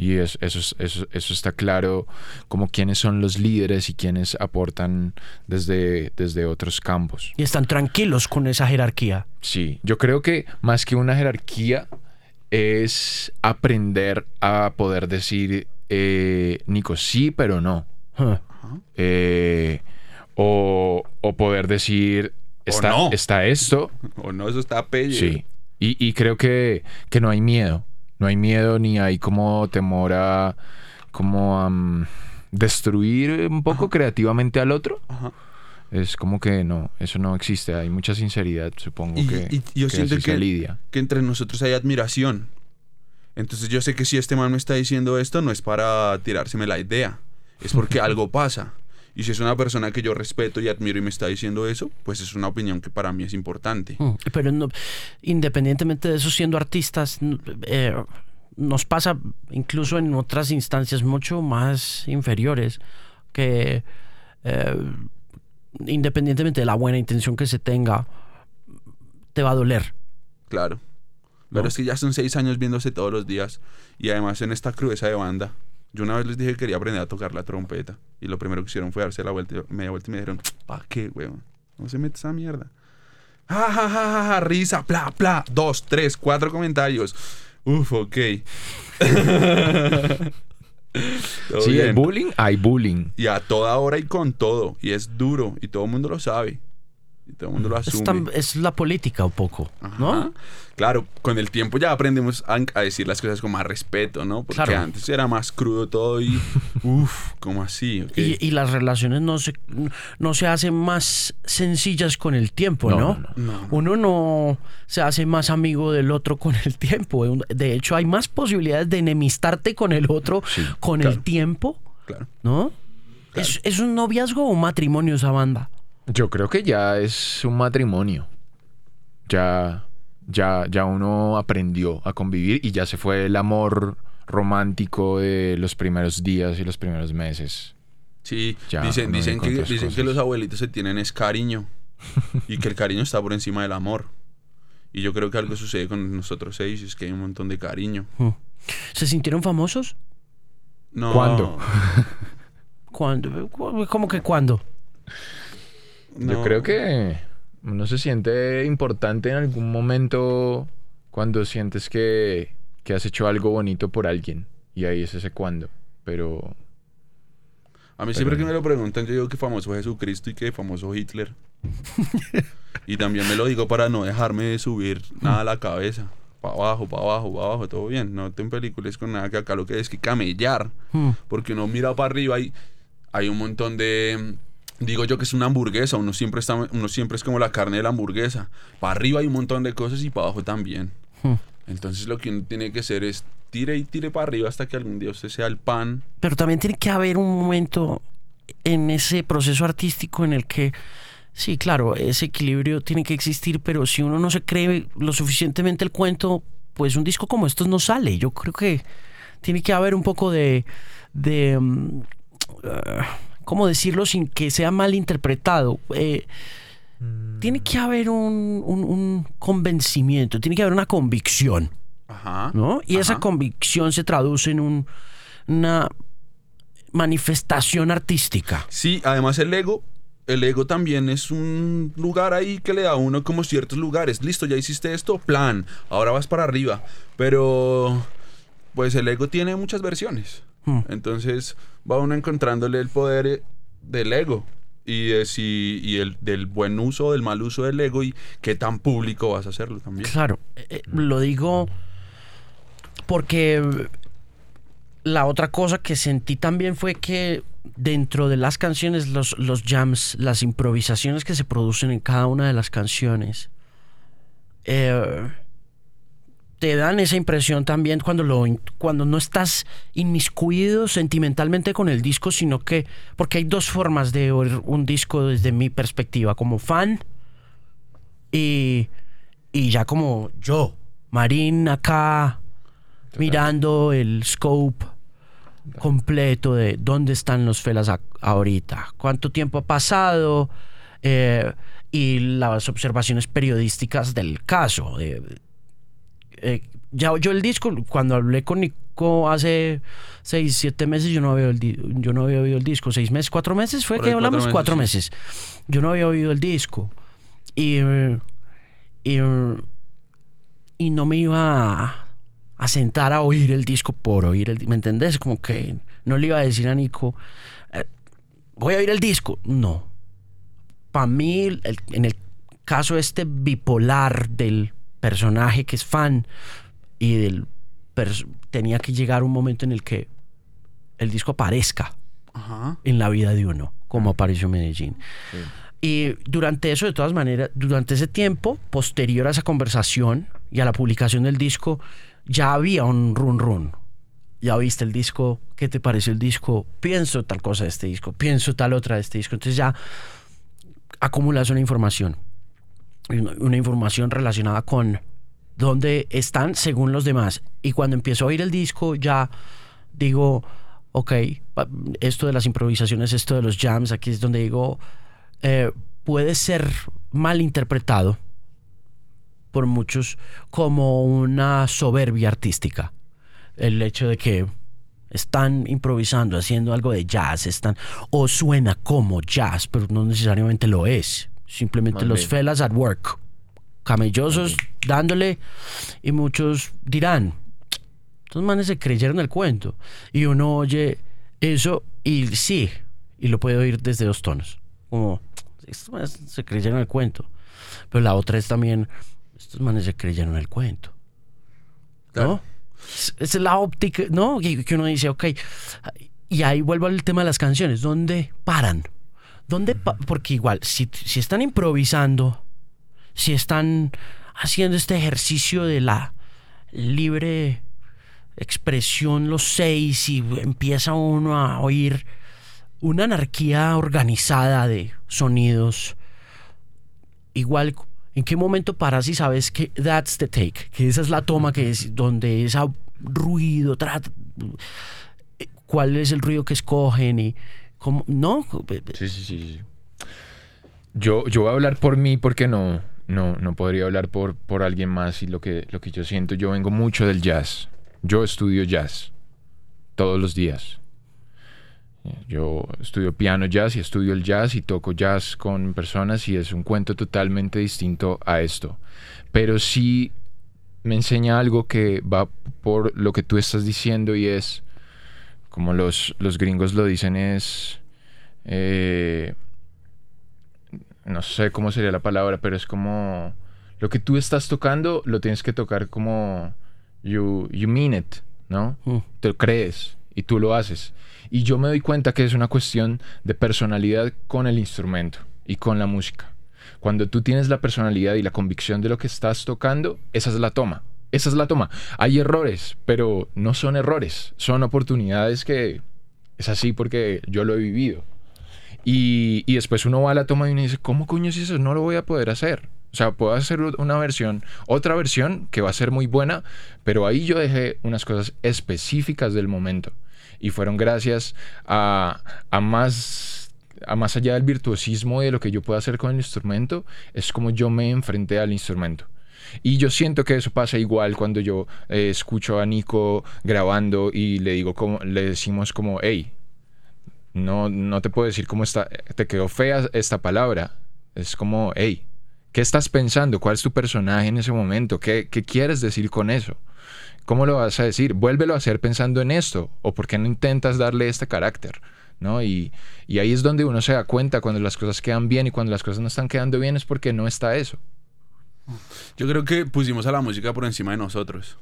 Y es- eso, es- eso, eso está claro, como quiénes son los líderes y quiénes aportan desde, desde otros campos. Y están tranquilos con esa jerarquía. Sí, yo creo que más que una jerarquía es aprender a poder decir, eh, Nico, sí, pero no. Huh. Eh, o, o poder decir, está, no. está esto, <laughs> O no, eso está pelle. Sí. Y, y creo que, que no hay miedo. No hay miedo ni hay como temor a como mm, destruir un poco creativamente al otro. Ajá. Es como que no, eso no existe. Hay mucha sinceridad, supongo Y, que, y yo que siento así se que, lidia. que entre nosotros hay admiración. Entonces yo sé que si este man me está diciendo esto, no es para tirárseme la idea. Es porque <laughs> algo pasa. Y si es una persona que yo respeto y admiro y me está diciendo eso, pues es una opinión que para mí es importante. Mm, Pero no- independientemente de eso, siendo artistas, eh, nos pasa incluso en otras instancias mucho más inferiores que eh, independientemente de la buena intención que se tenga, te va a doler. Claro. Pero No. es que ya son seis años viéndose todos los días. Y además en esta crudeza de banda. Yo una vez les dije que quería aprender a tocar la trompeta. Y lo primero que hicieron fue darse la vuelta, media vuelta y me dijeron, ¿pa' qué, weón? No se mete esa mierda. Ja, ja, ja, ja, ja, risa, bla, bla. Dos, tres, cuatro comentarios. Uf, ok. <laughs> Sí, bien. bullying, hay bullying. Y a toda hora y con todo. Y es duro. Y todo el mundo lo sabe. Y todo el mundo lo asume. Es, tan- es la política un poco, Ajá. ¿no? Claro, con el tiempo ya aprendemos a, a decir las cosas con más respeto, ¿no? Porque Claro. antes era más crudo todo y. <laughs> Uff, ¿cómo así? Y, y las relaciones no se, no se hacen más sencillas con el tiempo, No, ¿no? no, no. No. Uno no se hace más amigo del otro con el tiempo. De hecho, hay más posibilidades de enemistarte con el otro Sí, con claro. el tiempo, Claro. ¿no? ¿Es, es un noviazgo o un matrimonio esa banda? Yo creo que ya es un matrimonio. Ya, ya, ya uno aprendió a convivir y ya se fue el amor romántico de los primeros días y los primeros meses. Sí, Ya, dicen, dicen, que, dicen los abuelitos se tienen es cariño. y que el cariño está por encima del amor. Y yo creo que algo sucede con nosotros seis, es que hay un montón de cariño. Hmm. ¿Se sintieron famosos? No, ¿Cuándo? <laughs> ¿Cuándo? ¿Cu- ¿Cómo que cuándo? Yo no. creo que uno se siente importante en algún momento cuando sientes que, que has hecho algo bonito por alguien. Y ahí es ese cuando. Pero A mí siempre Pero- que me lo preguntan, yo digo que famoso Jesucristo y que famoso Hitler. y también me lo digo para no dejarme de subir nada a la cabeza. Para abajo, para abajo, para abajo, todo bien. No te pelicules con nada que acá lo que es que camellar. Hmm. Porque uno mira para arriba y hay un montón de. Digo yo que es una hamburguesa. Uno siempre, está, uno siempre es como la carne de la hamburguesa. Para arriba hay un montón de cosas y para abajo también. Hmm. Entonces lo que uno tiene que hacer es tire y tire para arriba hasta que algún día usted sea el pan. Pero también tiene que haber un momento en ese proceso artístico en el que, sí, claro, ese equilibrio tiene que existir, pero si uno no se cree lo suficientemente el cuento, pues un disco como estos no sale. Yo creo que tiene que haber un poco de... de mm, ah, ¿Cómo decirlo sin que sea mal interpretado? Eh, Tiene que haber un, un- un convencimiento, tiene que haber una convicción. Ajá. ¿no? Y esa convicción se traduce en un- una manifestación artística. Sí, además el ego, el ego también es un lugar ahí que le da a uno como ciertos lugares. Listo, ya hiciste esto, plan, ahora vas para arriba. Pero, pues el ego tiene muchas versiones. Hmm. Entonces va uno encontrándole el poder eh, del ego. Y, de si- y el, del buen uso o del mal uso del ego y qué tan público vas a hacerlo también. Claro, eh, eh, lo digo porque la otra cosa que sentí también fue que dentro de las canciones, los, los jams, las improvisaciones que se producen en cada una de las canciones, eh, te dan esa impresión también cuando, lo, cuando no estás inmiscuido sentimentalmente con el disco, sino que, porque hay dos formas de oír un disco desde mi perspectiva, como fan y, y ya como yo, Marín acá, mirando el scope completo de dónde están los felas a- ahorita, cuánto tiempo ha pasado eh, y las observaciones periodísticas del caso. de- eh, ya yo el disco, cuando hablé con Nico hace seis, siete meses, yo no había, el yo no había oído el disco. Seis meses, cuatro meses, fue Por que hablamos meses, cuatro sí. meses. Yo no había oído el disco. Y, y, y no me iba a, a sentar a oír el disco por oír el ¿Me entendés? Como que no le iba a decir a Nico, eh, voy a oír el disco. No. Para mí, el- en el caso este bipolar del personaje que es fan y del tenía que llegar un momento en el que el disco aparezca Ajá. en la vida de uno, como apareció en Medellín. Y durante eso, de todas maneras, durante ese tiempo, posterior a esa conversación y a la publicación del disco, ya había un run run. Ya viste el disco, ¿qué te pareció el disco? Pienso tal cosa de este disco, pienso tal otra de este disco. Entonces ya acumulas una información. Una información relacionada con dónde están según los demás. Y cuando empiezo a oír el disco, ya digo, ok, esto de las improvisaciones, esto de los jams, aquí es donde digo, eh, puede ser mal interpretado por muchos como una soberbia artística. El hecho de que están improvisando, haciendo algo de jazz, están o suena como jazz, pero no necesariamente lo es. Simplemente Más los bien. fellas at work, camellosos dándole y muchos dirán, Estos manes se creyeron el cuento. Y uno oye eso y sí, y lo puede oír desde dos tonos. Como, estos manes se creyeron el cuento. Pero la otra es también, estos manes se creyeron el cuento. ¿No? Claro. Es- la óptica, ¿no? Que, que uno dice, ok. Y ahí vuelvo al tema de las canciones. ¿Dónde paran? ¿Dónde Porque igual, si, si están improvisando, si están haciendo este ejercicio de la libre expresión los seis y empieza uno a oír una anarquía organizada de sonidos, igual, ¿en qué momento paras y sabes que that's the take? Que esa es la toma que es donde ese ruido, tra- cuál es el ruido que escogen y no, sí, sí. sí. Yo, yo voy a hablar por mí porque no, no, no podría hablar por, por alguien más y lo que, lo que yo siento. Yo vengo mucho del jazz. Yo estudio jazz todos los días. Yo estudio piano jazz y estudio el jazz y toco jazz con personas y es un cuento totalmente distinto a esto. Pero sí me enseña algo que va por lo que tú estás diciendo y es, como los, los gringos lo dicen, es... eh, no sé cómo sería la palabra, pero es como lo que tú estás tocando lo tienes que tocar como you, you mean it, ¿no? Mm. Te lo crees y tú lo haces. Y yo me doy cuenta que es una cuestión de personalidad con el instrumento y con la música. Cuando tú tienes la personalidad y la convicción de lo que estás tocando, esa es la toma. Esa es la toma. Hay errores, pero no son errores. Son oportunidades que es así porque yo lo he vivido. Y, y después uno va a la toma y uno dice, ¿cómo coño es eso? No lo voy a poder hacer. O sea, puedo hacer una versión, otra versión que va a ser muy buena, pero ahí yo dejé unas cosas específicas del momento. Y fueron gracias a, a más, a más allá del virtuosismo de lo que yo puedo hacer con el instrumento, es como yo me enfrenté al instrumento. Y yo siento que eso pasa igual cuando yo eh, escucho a Nico grabando y le digo como, le decimos como, hey, no, no te puedo decir cómo está, te quedó fea esta palabra. Es como, hey, ¿qué estás pensando? ¿Cuál es tu personaje en ese momento? ¿Qué, qué quieres decir con eso? ¿Cómo lo vas a decir? Vuélvelo a hacer pensando en esto. ¿O por qué no intentas darle este carácter? ¿No? Y, y ahí es donde uno se da cuenta cuando las cosas quedan bien y cuando las cosas no están quedando bien es porque no está eso. Yo creo que pusimos a la música por encima de nosotros.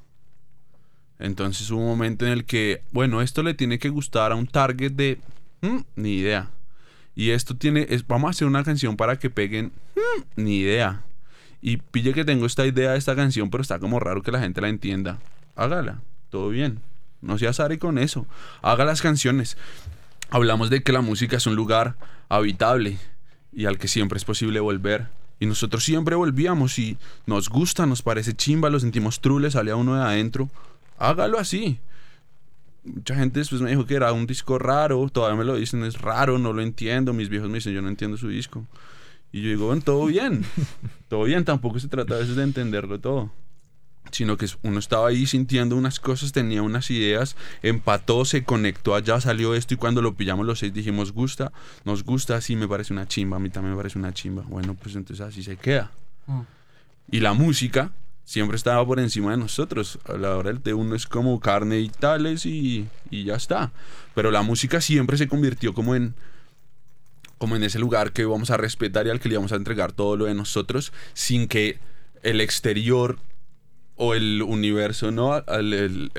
Entonces hubo un momento en el que, bueno, esto le tiene que gustar a un target de... "Mm, ni idea. Y esto tiene... vamos a hacer una canción para que peguen... "Mm, ni idea. Y pille que tengo esta idea de esta canción, pero está como raro que la gente la entienda. Hágala. Todo bien. No seas Ari con eso. Haga las canciones. Hablamos de que la música es un lugar habitable y al que siempre es posible volver. Y nosotros siempre volvíamos y nos gusta, nos parece chimba, lo sentimos trule, sale a uno de adentro. Hágalo así. Mucha gente después me dijo que era un disco raro, todavía me lo dicen, es raro, no lo entiendo. Mis viejos me dicen, yo no entiendo su disco. Y yo digo, bueno, todo bien, <laughs> todo bien, tampoco se trata a veces de entenderlo todo sino que uno estaba ahí sintiendo unas cosas, tenía unas ideas, empató, se conectó allá, salió esto y cuando lo pillamos los seis dijimos, gusta, nos gusta, sí me parece una chimba, a mí también me parece una chimba. Bueno, pues entonces así se queda. Y la música siempre estaba por encima de nosotros. A la hora del té uno es como carne y tales y, y ya está. Pero la música siempre se convirtió como en como en ese lugar que vamos a respetar y al que le vamos a entregar todo lo de nosotros sin que el exterior o el universo, ¿no? El- el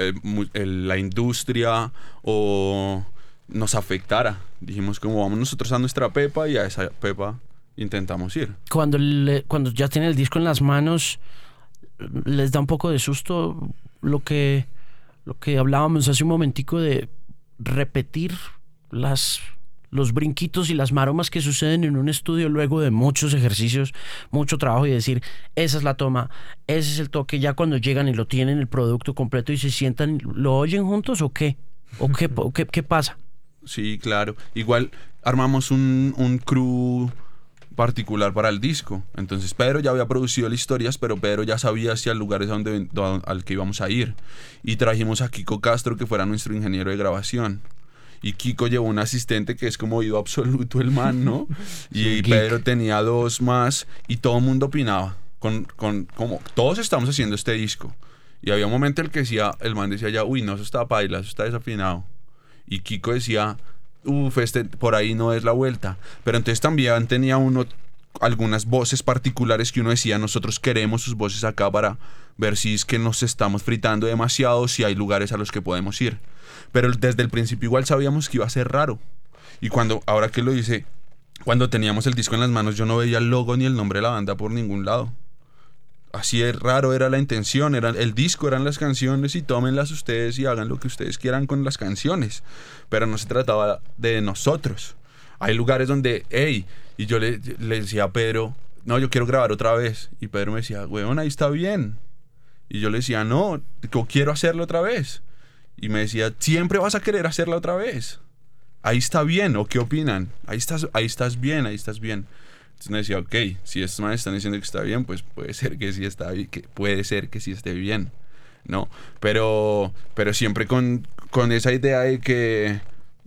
el- la industria o nos afectara. Dijimos como vamos nosotros a nuestra pepa y a esa pepa intentamos ir. cuando, le- cuando ya tienen el disco en las manos, les da un poco de susto lo que, lo que hablábamos hace un momentico de repetir las, los brinquitos y las maromas que suceden en un estudio luego de muchos ejercicios, mucho trabajo y decir, esa es la toma, ese es el toque, ya cuando llegan y lo tienen el producto completo y se sientan, ¿lo oyen juntos o qué? ¿O qué, qué, pasa? Sí, claro. Igual armamos un, un crew particular para el disco. Entonces Pedro ya había producido las historias, pero Pedro ya sabía hacia el lugar a donde, do- al que íbamos a ir. Y trajimos a Kiko Castro, que fuera nuestro ingeniero de grabación. Y Kiko llevó un asistente que es como oído absoluto el man, ¿no? <laughs> Y. Pedro tenía dos más y todo el mundo opinaba. Con, con, como todos estamos haciendo este disco. Y había un momento en el que decía, el man decía ya, uy, no, eso está paila, eso está desafinado. Y Kiko decía, uff, este por ahí no es la vuelta. Pero entonces también tenía uno algunas voces particulares que uno decía, nosotros queremos sus voces acá para ver si es que nos estamos fritando demasiado, si hay lugares a los que podemos ir. Pero desde el principio igual sabíamos que iba a ser raro. Y cuando, ahora que lo hice, cuando teníamos el disco en las manos, yo no veía el logo ni el nombre de la banda por ningún lado. Así es raro era la intención, era, el disco eran las canciones y tómenlas ustedes y hagan lo que ustedes quieran con las canciones. Pero no se trataba de nosotros. Hay lugares donde, hey, y yo le, decía a Pedro, no, yo quiero grabar otra vez. Y Pedro me decía, weón, ahí está bien. Y yo le decía, no, quiero hacerlo otra vez. Y me decía, siempre vas a querer hacerla otra vez. Ahí está bien, ¿o qué opinan? Ahí estás, ahí estás bien, ahí estás bien. Entonces me decía, ok, si estos manes están diciendo que está bien, pues puede ser que sí está que puede ser que sí esté bien, ¿no? Pero, pero siempre con, con esa idea de que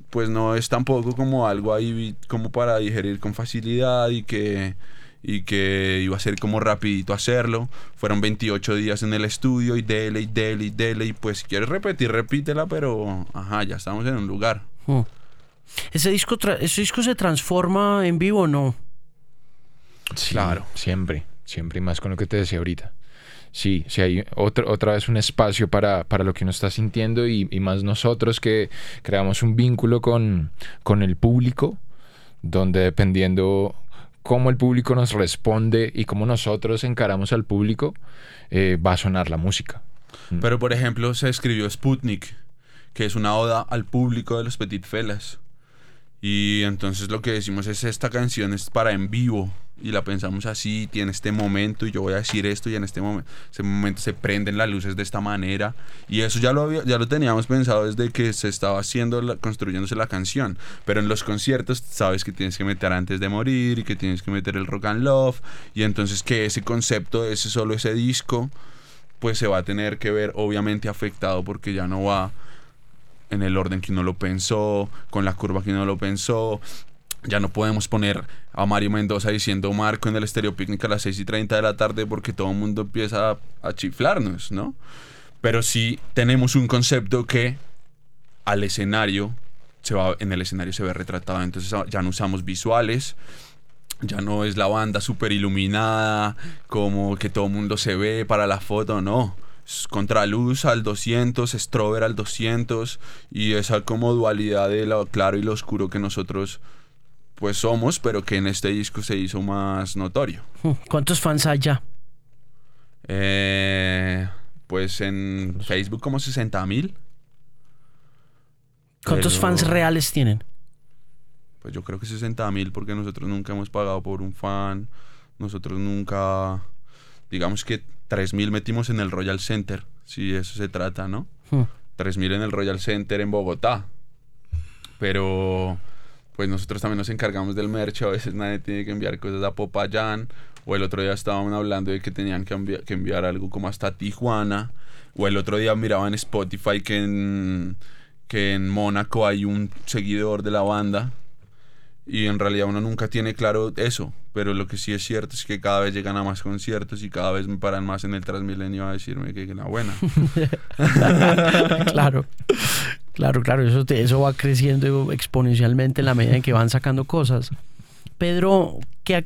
pues no es tampoco como algo ahí como para digerir con facilidad y que y que iba a ser como rapidito hacerlo. Fueron 28 días en el estudio y dele y dele y dele y pues si quieres repetir, repítela, pero ajá, ya estamos en un lugar. Hmm. ¿Ese disco, ¿Ese disco se transforma en vivo o no? Sí, claro. Siempre, siempre y más con lo que te decía ahorita. Sí, sí hay otra, otra vez un espacio para, para lo que uno está sintiendo y, y, más nosotros que creamos un vínculo con, con el público, donde dependiendo cómo el público nos responde y cómo nosotros encaramos al público, eh, va a sonar la música. Mm. Pero por ejemplo se escribió Sputnik, que es una oda al público de los Petit Felas. Y entonces lo que decimos es esta canción es para en vivo y la pensamos así, tiene este momento y yo voy a decir esto y en este momento, ese momento se prenden las luces de esta manera y eso ya lo había, ya lo teníamos pensado desde que se estaba haciendo construyéndose la canción, pero en los conciertos sabes que tienes que meter antes de morir y que tienes que meter el rock and love. Y entonces que ese concepto, ese solo ese disco pues se va a tener que ver obviamente afectado porque ya no va en el orden que uno lo pensó, con la curva que uno lo pensó. Ya no podemos poner a Mario Mendoza diciendo Marco en el Estéreo Picnic a las 6 y 30 de la tarde porque todo el mundo empieza a, chiflarnos, ¿no? Pero sí tenemos un concepto que al escenario, se va, en el escenario se ve retratado. Entonces ya no usamos visuales, ya no es la banda súper iluminada, como que todo el mundo se ve para la foto, no contraluz al 200, Strober al 200 y esa como dualidad de lo claro y lo oscuro que nosotros pues somos, pero que en este disco se hizo más notorio. ¿Cuántos fans hay ya? Eh, pues en Facebook como 60 mil. ¿Cuántos fans reales tienen? Pues yo creo que 60 mil porque nosotros nunca hemos pagado por un fan. Nosotros nunca, digamos que 3.000 metimos en el Royal Center, si eso se trata, ¿no? 3.000 hmm. en el Royal Center en Bogotá. Pero pues nosotros también nos encargamos del merch, a veces nadie tiene que enviar cosas a Popayán, o el otro día estaban hablando de que tenían que, que enviar algo como hasta Tijuana, o el otro día miraba en Spotify que en, que en Mónaco hay un seguidor de la banda y en realidad uno nunca tiene claro eso, pero lo que sí es cierto es que cada vez llegan a más conciertos y cada vez me paran más en el Transmilenio a decirme que es la buena. <laughs> claro, claro, claro, eso, eso va creciendo exponencialmente en la medida en que van sacando cosas. Pedro, ¿qué,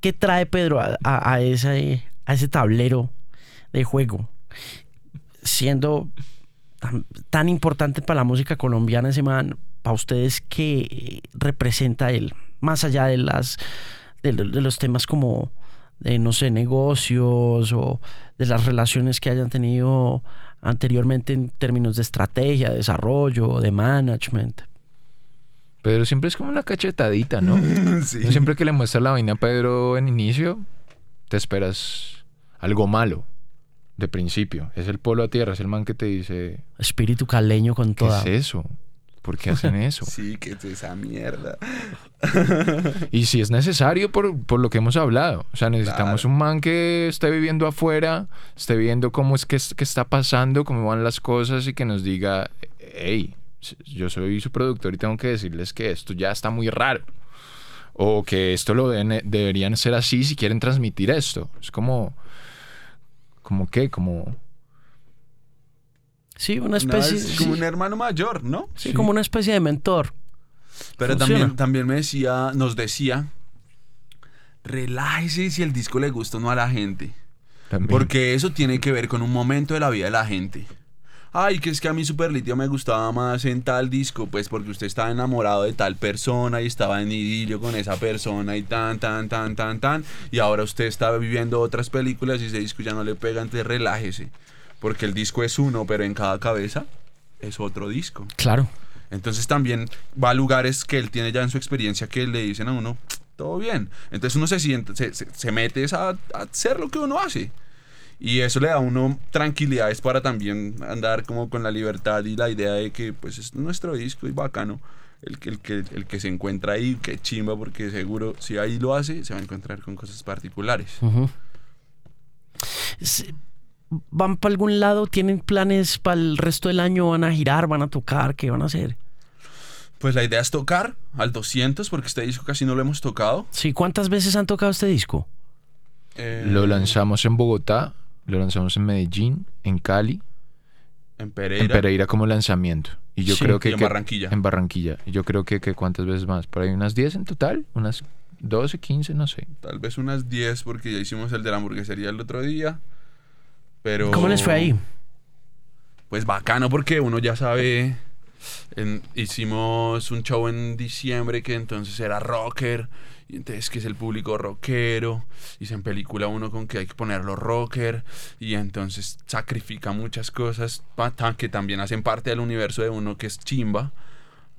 qué trae Pedro a, a, ese, a ese tablero de juego? Siendo tan, tan importante para la música colombiana ese man, para ustedes qué representa él, más allá de las de, los temas como de no sé, negocios o de las relaciones que hayan tenido anteriormente en términos de estrategia, de desarrollo, de management. Pedro siempre es como una cachetadita, ¿no? <laughs> sí. Siempre que le muestras la vaina a Pedro en inicio, te esperas algo malo de principio. Es el polo a tierra, es el man que te dice... Espíritu caleño con toda... ¿Qué es eso? ¿Por qué hacen eso? <laughs> sí, que es esa mierda. y si es necesario por, lo que hemos hablado. O sea, necesitamos un man que esté viviendo afuera, esté viendo cómo es que, que, está pasando, cómo van las cosas y que nos diga, hey, yo soy su productor y tengo que decirles que esto ya está muy raro. O que esto lo deberían ser así si quieren transmitir esto. Es como, como qué, como Sí, una Una especie, sí, como un hermano mayor, ¿no? sí, como una especie de mentor. Pero Funciona. también, también me decía, nos decía, relájese si el disco le gusta o no a la gente. También. Porque eso tiene que ver con un momento de la vida de la gente. Ay, que es que a mí Super Litio me gustaba más en tal disco, pues porque usted estaba enamorado de tal persona y estaba en idilio con esa persona y tan, tan, tan, tan, tan. Y ahora usted está viviendo otras películas y ese disco ya no le pega, entonces relájese. Porque el disco es uno, pero en cada cabeza es otro disco. Claro. Entonces también va a lugares que él tiene ya en su experiencia que le dicen a uno, todo bien. Entonces uno se siente, se, se- se mete a, a hacer lo que uno hace. Y eso le da a uno tranquilidades para también andar como con la libertad y la idea de que pues es nuestro disco y bacano. El, que- el, que, el que se encuentra ahí, que chimba, porque seguro si ahí lo hace, se va a encontrar con cosas particulares. Se- ¿Van para algún lado? ¿Tienen planes para el resto del año? ¿Van a girar? ¿Van a tocar? ¿Qué van a hacer? Pues la idea es tocar al 200, porque este disco casi no lo hemos tocado. Sí, ¿cuántas veces han tocado este disco? Eh, Lo lanzamos en Bogotá, lo lanzamos en Medellín, en Cali, en Pereira. en Pereira como lanzamiento. Y yo Sí, creo que... y en que- Barranquilla. En Barranquilla. Y yo creo que, que cuántas veces más. Por ahí unas 10 en total, unas 12, 15, no sé. Tal vez unas 10 porque ya hicimos el de la hamburguesería el otro día. Pero... ¿Cómo les fue ahí? Pues bacano porque uno ya sabe... en- hicimos un show en diciembre que entonces era rocker. Y entonces que es el público rockero. Y se en película uno con que hay que ponerlo rocker. Y entonces sacrifica muchas cosas que también hacen parte del universo de uno que es chimba.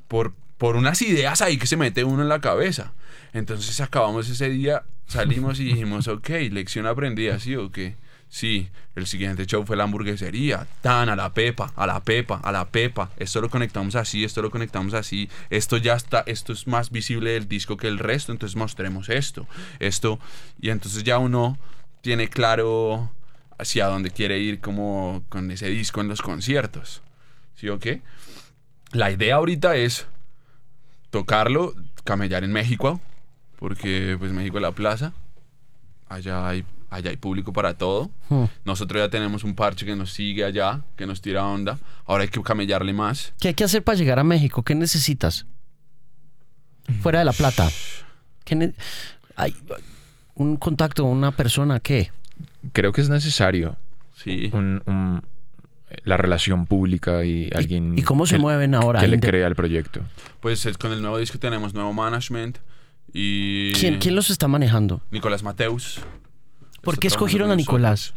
Por, por unas ideas ahí que se mete uno en la cabeza. Entonces acabamos ese día, salimos y dijimos, ok, lección aprendida, ¿sí o qué? Sí, el siguiente show fue la hamburguesería, tan a la pepa, a la pepa, a la pepa. Esto lo conectamos así, esto lo conectamos así. Esto ya está, esto es más visible del disco que el resto, entonces mostremos esto, esto. Y entonces ya uno tiene claro hacia dónde quiere ir como con ese disco en los conciertos. ¿Sí o qué? La idea ahorita es tocarlo, camellar en México, porque pues México es la plaza. Allá hay, allá hay público para todo. Hmm. Nosotros ya tenemos un parche que nos sigue allá, que nos tira onda. Ahora hay que camellarle más. ¿Qué hay que hacer para llegar a México? ¿Qué necesitas? Fuera de La Plata. ¿Qué ne- hay un contacto, una persona, ¿qué? Creo que es necesario Sí. un- un- la relación pública y alguien ¿Y cómo se que- mueven ahora? que le crea el proyecto. Pues es- con el nuevo disco tenemos nuevo management. Y ¿Quién, quién los está manejando? Nicolás Mateus. ¿Por qué escogieron a Nicolás?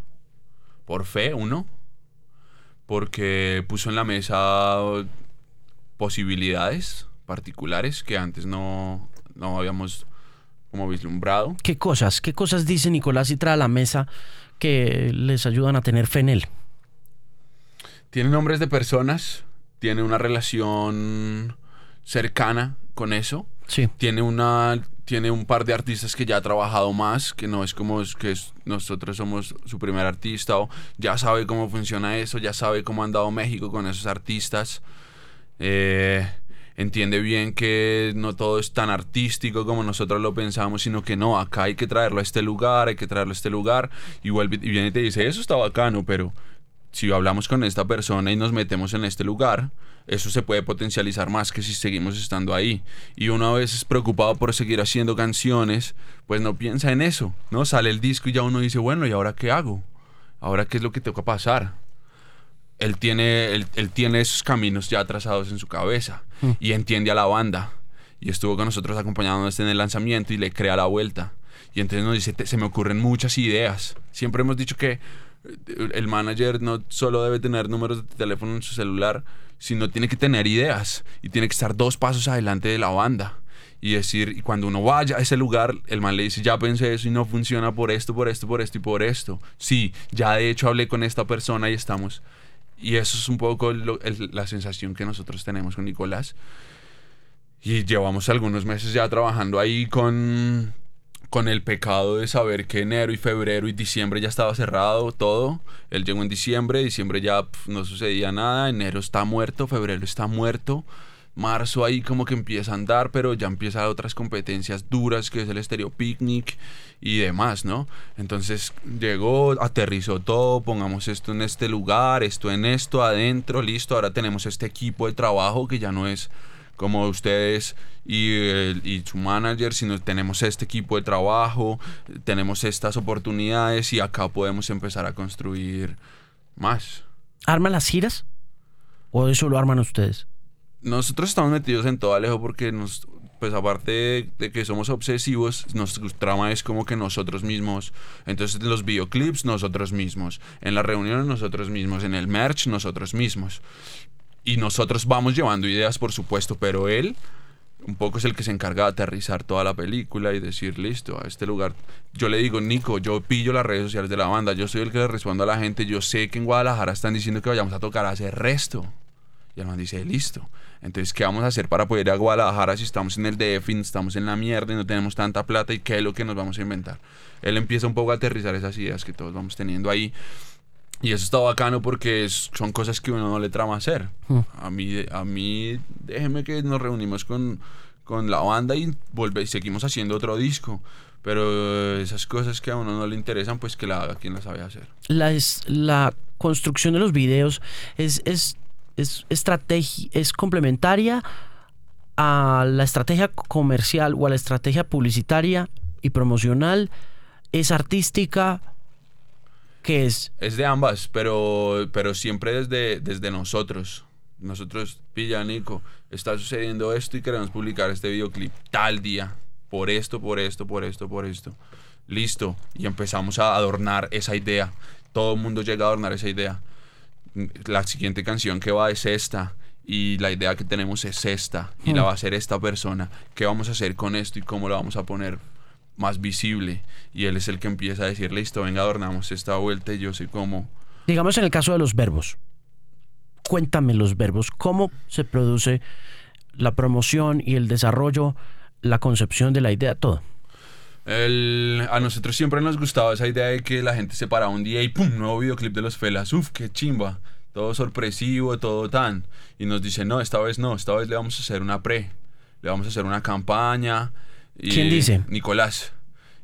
Por fe, uno. Porque puso en la mesa posibilidades particulares que antes no, no habíamos como vislumbrado. ¿Qué cosas? ¿Qué cosas dice Nicolás y trae a la mesa que les ayudan a tener fe en él? Tiene nombres de personas, tiene una relación cercana con eso. Sí. Tiene una tiene un par de artistas que ya ha trabajado más, que no es como que nosotros somos su primer artista o ya sabe cómo funciona eso, ya sabe cómo ha andado México con esos artistas. Eh, entiende bien que no todo es tan artístico como nosotros lo pensamos, sino que no, acá hay que traerlo a este lugar, hay que traerlo a este lugar. Y, vuelve, y viene y te dice, eso está bacano, pero si hablamos con esta persona y nos metemos en este lugar, eso se puede potencializar más que si seguimos estando ahí. Y uno a veces preocupado por seguir haciendo canciones, pues no piensa en eso, ¿no? Sale el disco y ya uno dice, bueno, ¿y ahora qué hago? ¿Ahora qué es lo que toca pasar? Él tiene, él, él tiene esos caminos ya trazados en su cabeza y entiende a la banda. Y estuvo con nosotros acompañándonos en el lanzamiento y le crea la vuelta. Y entonces nos dice, "Te- se me ocurren muchas ideas. Siempre hemos dicho que eh, el manager no solo debe tener números de teléfono en su celular, sino tiene que tener ideas y tiene que estar dos pasos adelante de la banda. Y decir, cuando uno vaya a ese lugar, el man le dice, ya pensé eso y no funciona por esto, por esto, por esto y por esto. Sí, ya de hecho hablé con esta persona y estamos. Y eso es un poco la sensación que nosotros tenemos con Nicolás. Y llevamos algunos meses ya trabajando ahí con, con el pecado de saber que enero y febrero y diciembre ya estaba cerrado todo. Él llegó en diciembre, diciembre ya no sucedía nada, enero está muerto, febrero está muerto, marzo ahí como que empieza a andar, pero ya empiezan otras competencias duras, que es el Estéreo Picnic y demás, ¿no? Entonces llegó, aterrizó todo, pongamos esto en este lugar, esto en esto, adentro, listo, ahora tenemos este equipo de trabajo que ya no es como ustedes y, el- y su manager, sino tenemos este equipo de trabajo, tenemos estas oportunidades y acá podemos empezar a construir más. ¿Arman las giras? ¿O eso lo arman ustedes? Nosotros estamos metidos en todo Alejo porque nos, pues aparte de, de que somos obsesivos, nuestra trama es como que nosotros mismos. Entonces los videoclips nosotros mismos, en las reuniones nosotros mismos, en el merch nosotros mismos. Y nosotros vamos llevando ideas, por supuesto, pero él un poco es el que se encarga de aterrizar toda la película y decir, listo, a este lugar. Yo le digo, Nico, yo pillo las redes sociales de la banda, yo soy el que le respondo a la gente, yo sé que en Guadalajara están diciendo que vayamos a tocar a hacer resto. Y el man dice, listo. Entonces, ¿qué vamos a hacer para poder ir a Guadalajara si estamos en el DF estamos en la mierda y no tenemos tanta plata? ¿Y qué es lo que nos vamos a inventar? Él empieza un poco a aterrizar esas ideas que todos vamos teniendo ahí. Y eso está bacano porque es- son cosas que uno no le trama hacer. Mm. A mí, a mí, déjeme que nos reunimos con, con la banda y volve, y seguimos haciendo otro disco. Pero esas cosas que a uno no le interesan, pues que la haga quien la sabe hacer. La, es, la construcción de los videos es, es, es, estrategi- es complementaria a la estrategia comercial o a la estrategia publicitaria y promocional. Es artística. Que es? Es de ambas, pero, pero siempre desde, desde nosotros. Nosotros, pilla, Nico, está sucediendo esto y queremos publicar este videoclip tal día. Por esto, por esto, por esto, por esto. Listo. Y empezamos a adornar esa idea. Todo el mundo llega a adornar esa idea. La siguiente canción que va es esta. Y la idea que tenemos es esta. Y la va a hacer esta persona. ¿Qué vamos a hacer con esto y cómo la vamos a poner más visible? Y él es el que empieza a decir, listo, venga, adornamos esta vuelta. Y yo soy como, Digamos en el caso de los verbos. Cuéntame los verbos. ¿Cómo se produce la promoción y el desarrollo, la concepción de la idea, todo? El- a nosotros siempre nos gustaba esa idea de que la gente se paraba un día y ¡pum! Nuevo videoclip de los Felas. ¡Uf, qué chimba! Todo sorpresivo, todo tan. Y nos dice, no, esta vez no, esta vez le vamos a hacer una pre. Le vamos a hacer una campaña. Y- ¿Quién dice? Nicolás.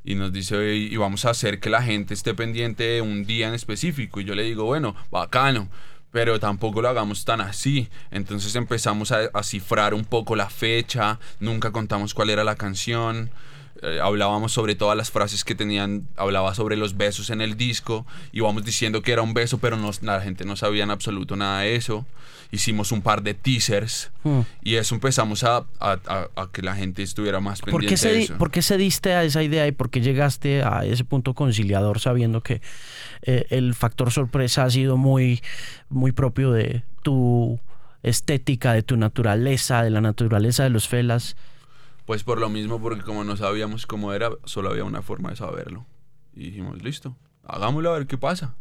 Y nos dice, y vamos a hacer que la gente esté pendiente de un día en específico. Y yo le digo, bueno, bacano. Pero tampoco lo hagamos tan así. Entonces empezamos a, a cifrar un poco la fecha. Nunca contamos cuál era la canción eh, hablábamos sobre todas las frases que tenían, hablaba sobre los besos en el disco, íbamos diciendo que era un beso, pero no- la gente no sabía en absoluto nada de eso. Hicimos un par de teasers Hmm. y eso empezamos a, a- a- a que la gente estuviera más ¿Por pendiente qué, se, de di- eso. por qué se diste a esa idea y por qué llegaste a ese punto conciliador sabiendo que eh, el factor sorpresa ha sido muy, muy propio de tu estética, de tu naturaleza, de la naturaleza de los felas? Pues por lo mismo, porque como no sabíamos cómo era, solo había una forma de saberlo. Y dijimos, listo, hagámoslo a ver qué pasa.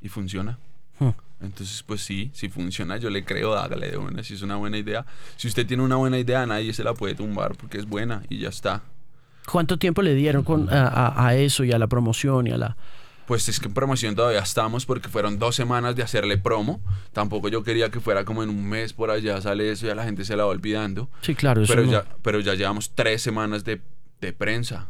Y funciona. Hmm. Entonces, pues sí, si funciona, yo le creo, hágale de buena. Si es una buena idea. Si usted tiene una buena idea, nadie se la puede tumbar porque es buena y ya está. ¿Cuánto tiempo le dieron con- a, a- a eso y a la promoción y a la... Pues es que en promoción todavía estamos porque fueron dos semanas de hacerle promo. Tampoco yo quería que fuera como en un mes por allá sale eso y ya la gente se la va olvidando. Sí, claro, eso Pero no- ya, pero ya llevamos tres semanas de, de prensa.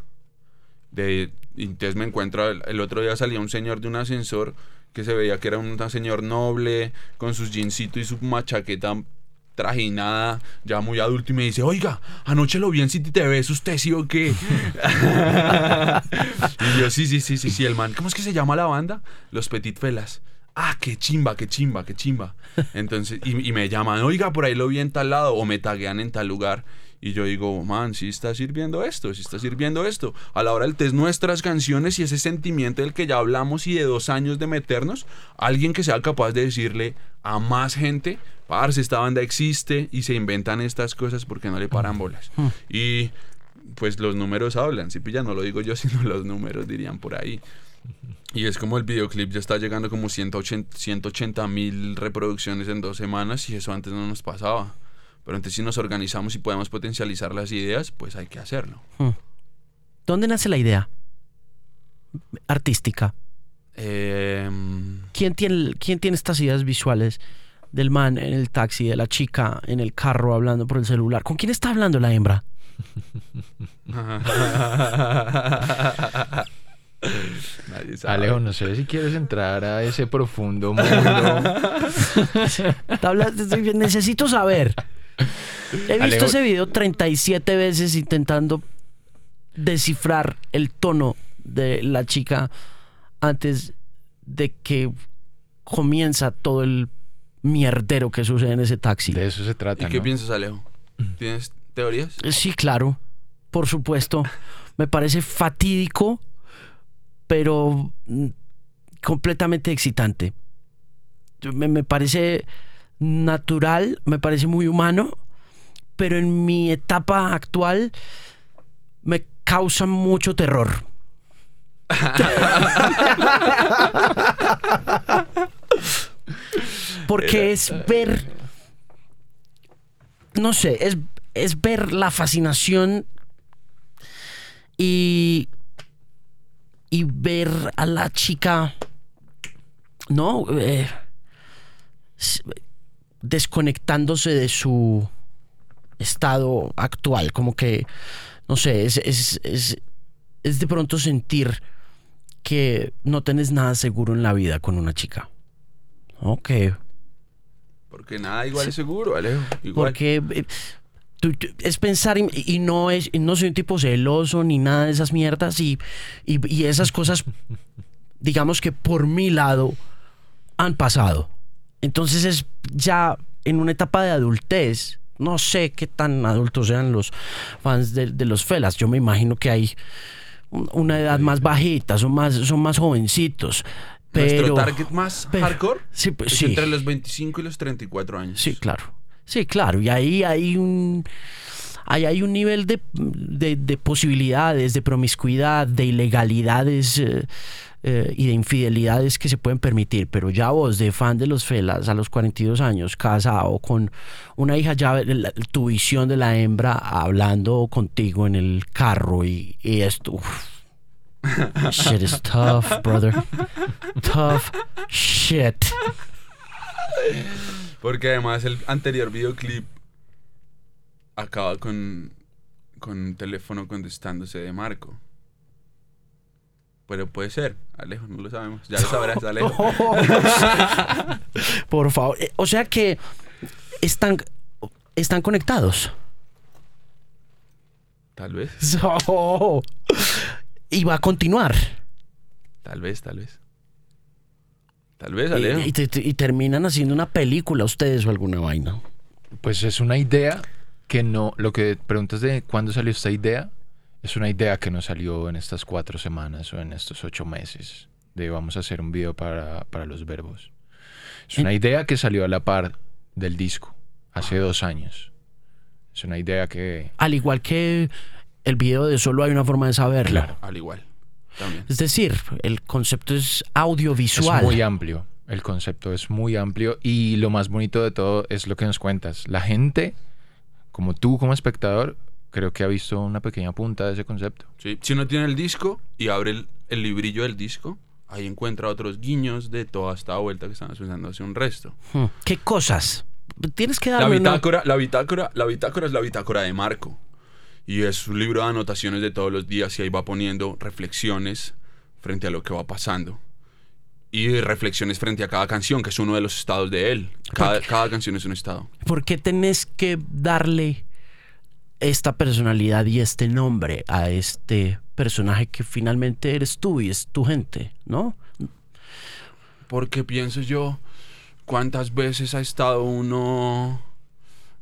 De, y entonces me encuentro, el, el otro día salía un señor de un ascensor que se veía que era un señor noble, con sus jeansitos y su machaqueta trajinada, ya muy adulto, y me dice, oiga, anoche lo vi en City TV, ¿es usted sí o qué? <laughs> y yo, sí, sí, sí, sí, sí, el man, ¿cómo es que se llama la banda? Los Petit Felas. Ah, qué chimba, qué chimba, qué chimba. Entonces, y, y me llaman, oiga, por ahí lo vi en tal lado, o me taguean en tal lugar. Y yo digo, man, sí está sirviendo esto, sí está sirviendo esto. A la hora del test, nuestras canciones y ese sentimiento del que ya hablamos y de dos años de meternos, alguien que sea capaz de decirle a más gente, parce, esta banda existe y se inventan estas cosas porque no le paran bolas. Y pues los números hablan, si pilla, no lo digo yo, <laughs> sino los números dirían por ahí. Y es como el videoclip ya está llegando como 180 mil reproducciones en dos semanas y eso antes no nos pasaba. Pero entonces si nos organizamos y podemos potencializar las ideas, pues hay que hacerlo. ¿Dónde nace la idea artística? Em, ¿Quién tiene, ¿Quién tiene estas ideas visuales del man en el taxi, de la chica en el carro hablando por el celular. ¿Con quién está hablando la hembra? <laughs> Nadie sabe. Alejo, no sé si quieres entrar a ese profundo mundo. <laughs> Necesito saber. He visto Alejo- ese video 37 veces intentando descifrar el tono de la chica antes de que comienza todo el mierdero que sucede en ese taxi. De eso se trata, ¿Y qué ¿no? piensas, Alejo? ¿Tienes teorías? Sí, claro, por supuesto. Me parece fatídico, pero mm, completamente excitante. Me, me parece natural, me parece muy humano, pero en mi etapa actual me causa mucho terror. <laughs> Porque es ver no sé, es, es ver la fascinación y, y ver a la chica, ¿no? Eh, desconectándose de su estado actual, como que, no sé, es, es, es, es de pronto sentir que no tenés nada seguro en la vida con una chica. Ok. Porque nada igual es seguro, Alejo. Igual. Porque eh, tú- tú- es pensar y, y no es y no soy un tipo celoso ni nada de esas mierdas y, y, y esas cosas, digamos que por mi lado han pasado. Entonces es ya en una etapa de adultez. No sé qué tan adultos sean los fans de, de los Felas. Yo me imagino que hay un- una edad más bajita, son más, son más jovencitos. Nuestro target más pero- hardcore sí, pues, es sí. entre los 25 y los 34 años. Sí, claro. Sí, claro. Y ahí hay un. Ahí hay un nivel de, de- de posibilidades, de promiscuidad, de ilegalidades eh, eh, y de infidelidades que se pueden permitir. Pero ya vos, de fan de los felas a los 42 años, casado con una hija, ya tu visión de la hembra hablando contigo en el carro y, y esto. uf. Shit is tough, brother. Tough shit. Porque además el anterior videoclip acaba con, con un teléfono contestándose de Marco. Pero puede ser, Alejo, no lo sabemos. Ya lo sabrás, <laughs> Alejo. <laughs> Por favor. Eh, O sea que están, están conectados. Tal vez, <laughs> y va a continuar. tal vez, tal vez. Tal vez, Alejo. y y terminan haciendo una película ustedes o alguna vaina. Pues es una idea que no. Lo que preguntas de cuándo salió esta idea, es una idea que no salió en estas cuatro semanas o en estos ocho meses. De vamos a hacer un video para, para los verbos. Es una idea que salió a la par del disco hace dos años. Es una idea que. Al igual que el video de Solo hay una forma de saberlo. Claro. Al igual. También. Es decir, el concepto es Es audiovisual. muy amplio. El concepto es muy amplio y lo más bonito de todo es lo que nos cuentas. La gente, como tú como espectador, creo que ha visto una pequeña punta de ese concepto. Sí, Si uno tiene el disco y abre el, el librillo del disco, ahí encuentra otros guiños de toda esta vuelta que estamos pensando hace un resto. Hmm. ¿Qué cosas? Tienes que La darme una- bitácora, la bitácora, la bitácora es la bitácora de Marco. Y es un libro de anotaciones de todos los días y ahí va poniendo reflexiones frente a lo que va pasando. Y reflexiones frente a cada canción, que es uno de los estados de él. Cada, cada canción es un estado. ¿Por qué tenés que darle esta personalidad y este nombre a este personaje que finalmente eres tú y es tu gente, ¿no? Porque pienso yo, ¿cuántas veces ha estado uno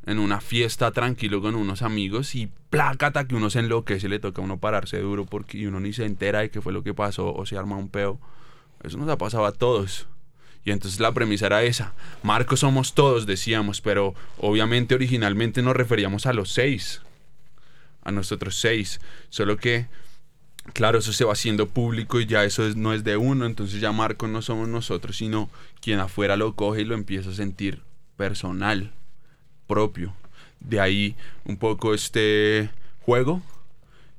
en una fiesta tranquilo con unos amigos y plácata que uno se enloquece, le toca a uno pararse duro porque uno ni se entera de qué fue lo que pasó o se arma un peo? Eso nos ha pasado a todos. Y entonces la premisa era esa. Marcos somos todos, decíamos, pero obviamente originalmente nos referíamos a los seis. A nosotros seis. Solo que Claro, eso se va haciendo público y ya eso es- no es de uno, entonces ya Marco no somos nosotros, sino quien afuera lo coge y lo empieza a sentir personal, propio. De ahí un poco este juego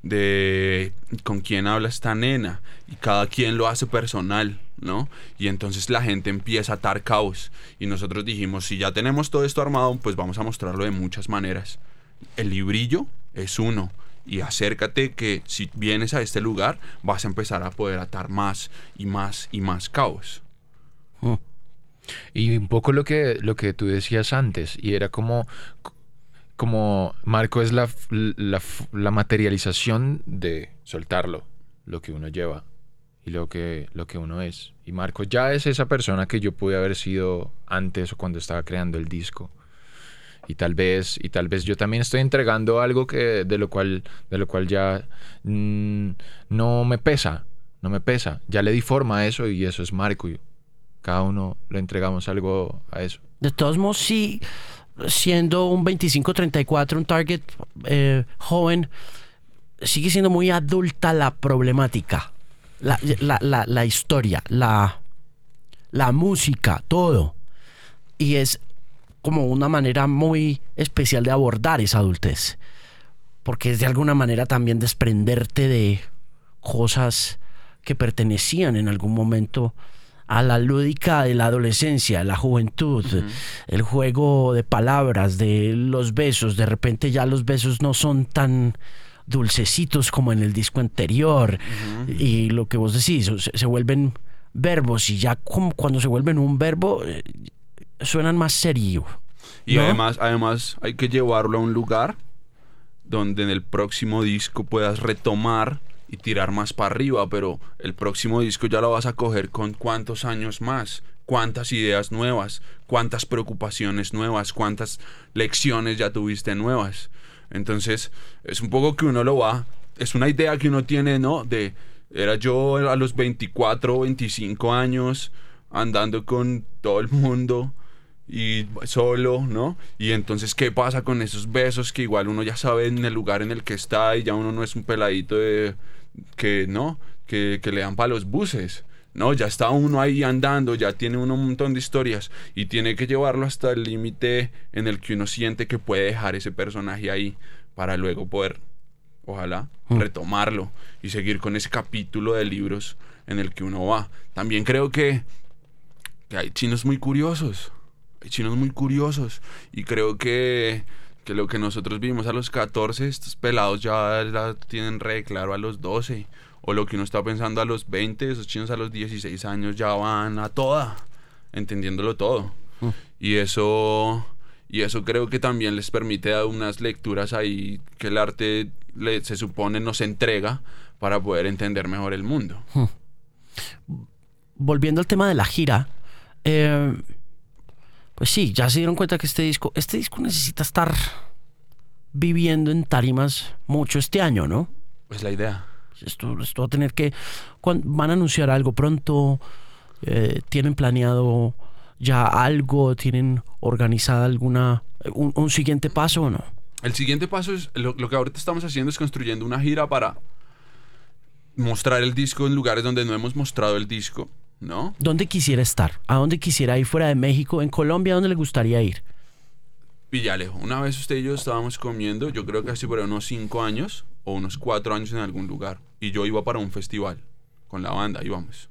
de con quién habla esta nena y cada quien lo hace personal, ¿no? Y entonces la gente empieza a atar caos. Y nosotros dijimos, si ya tenemos todo esto armado, pues vamos a mostrarlo de muchas maneras. El librillo es uno. Y acércate que si vienes a este lugar, vas a empezar a poder atar más y más y más caos. Y un poco lo que, lo que tú decías antes, y era como, como Marco es la, la, la materialización de soltarlo, lo que uno lleva y lo que, lo que uno es. Y Marco ya es esa persona que yo pude haber sido antes o cuando estaba creando el disco. Y tal vez, y tal vez yo también estoy entregando algo que, de lo cual, de lo cual ya mm, no me pesa, no me pesa. Ya le di forma a eso y eso es Marco. Cada uno le entregamos algo a eso. De todos modos, sí, siendo un 25-34, un target eh, joven, sigue siendo muy adulta la problemática, la, la, la, la historia, la, la música, todo. Y es como una manera muy especial de abordar esa adultez. Porque es de alguna manera también desprenderte de cosas que pertenecían en algún momento a la lúdica de la adolescencia, la juventud, el juego de palabras, de los besos. De repente ya los besos no son tan dulcecitos como en el disco anterior. Y lo que vos decís, se, se vuelven verbos y ya como cuando se vuelven un verbo eh, suenan más serio. Y ¿No? además, además hay que llevarlo a un lugar donde en el próximo disco puedas retomar y tirar más para arriba, pero el próximo disco ya lo vas a coger con cuántos años más, cuántas ideas nuevas, cuántas preocupaciones nuevas, cuántas lecciones ya tuviste nuevas. Entonces, es un poco que uno lo va, es una idea que uno tiene, ¿no? De, era yo a los 24, 25 años, andando con todo el mundo y solo, ¿no? Y entonces, ¿qué pasa con esos besos que igual uno ya sabe en el lugar en el que está y ya uno no es un peladito de que, ¿no? Que, que le dan para los buses. No, ya está uno ahí andando, ya tiene uno un montón de historias y tiene que llevarlo hasta el límite en el que uno siente que puede dejar ese personaje ahí para luego poder, ojalá, retomarlo y seguir con ese capítulo de libros en el que uno va. También creo que, que hay chinos muy curiosos, hay chinos muy curiosos y creo que, que lo que nosotros vimos a los 14, estos pelados ya la tienen re claro a los 12 o lo que uno está pensando a los 20, esos chinos a los 16 años ya van a toda, entendiéndolo todo. Y eso y eso creo que también les permite dar unas lecturas ahí que el arte le- se supone nos entrega para poder entender mejor el mundo. volviendo al tema de la gira, eh, pues sí, ya se dieron cuenta que este disco, este disco necesita estar viviendo en tarimas mucho este año, ¿no? Es la idea. Esto, esto va a tener que, van a anunciar algo pronto, eh, tienen planeado ya algo, tienen organizada alguna, un, un siguiente paso o no. El siguiente paso es, lo, lo que ahorita estamos haciendo es construyendo una gira para mostrar el disco en lugares donde no hemos mostrado el disco, ¿no? ¿Dónde quisiera estar? ¿A dónde quisiera ir fuera de México? ¿En Colombia? ¿A dónde le gustaría ir? Villalejo, una vez usted y yo estábamos comiendo, yo creo que así por unos 5 años o unos 4 años en algún lugar. Y yo iba para un festival con la banda, íbamos.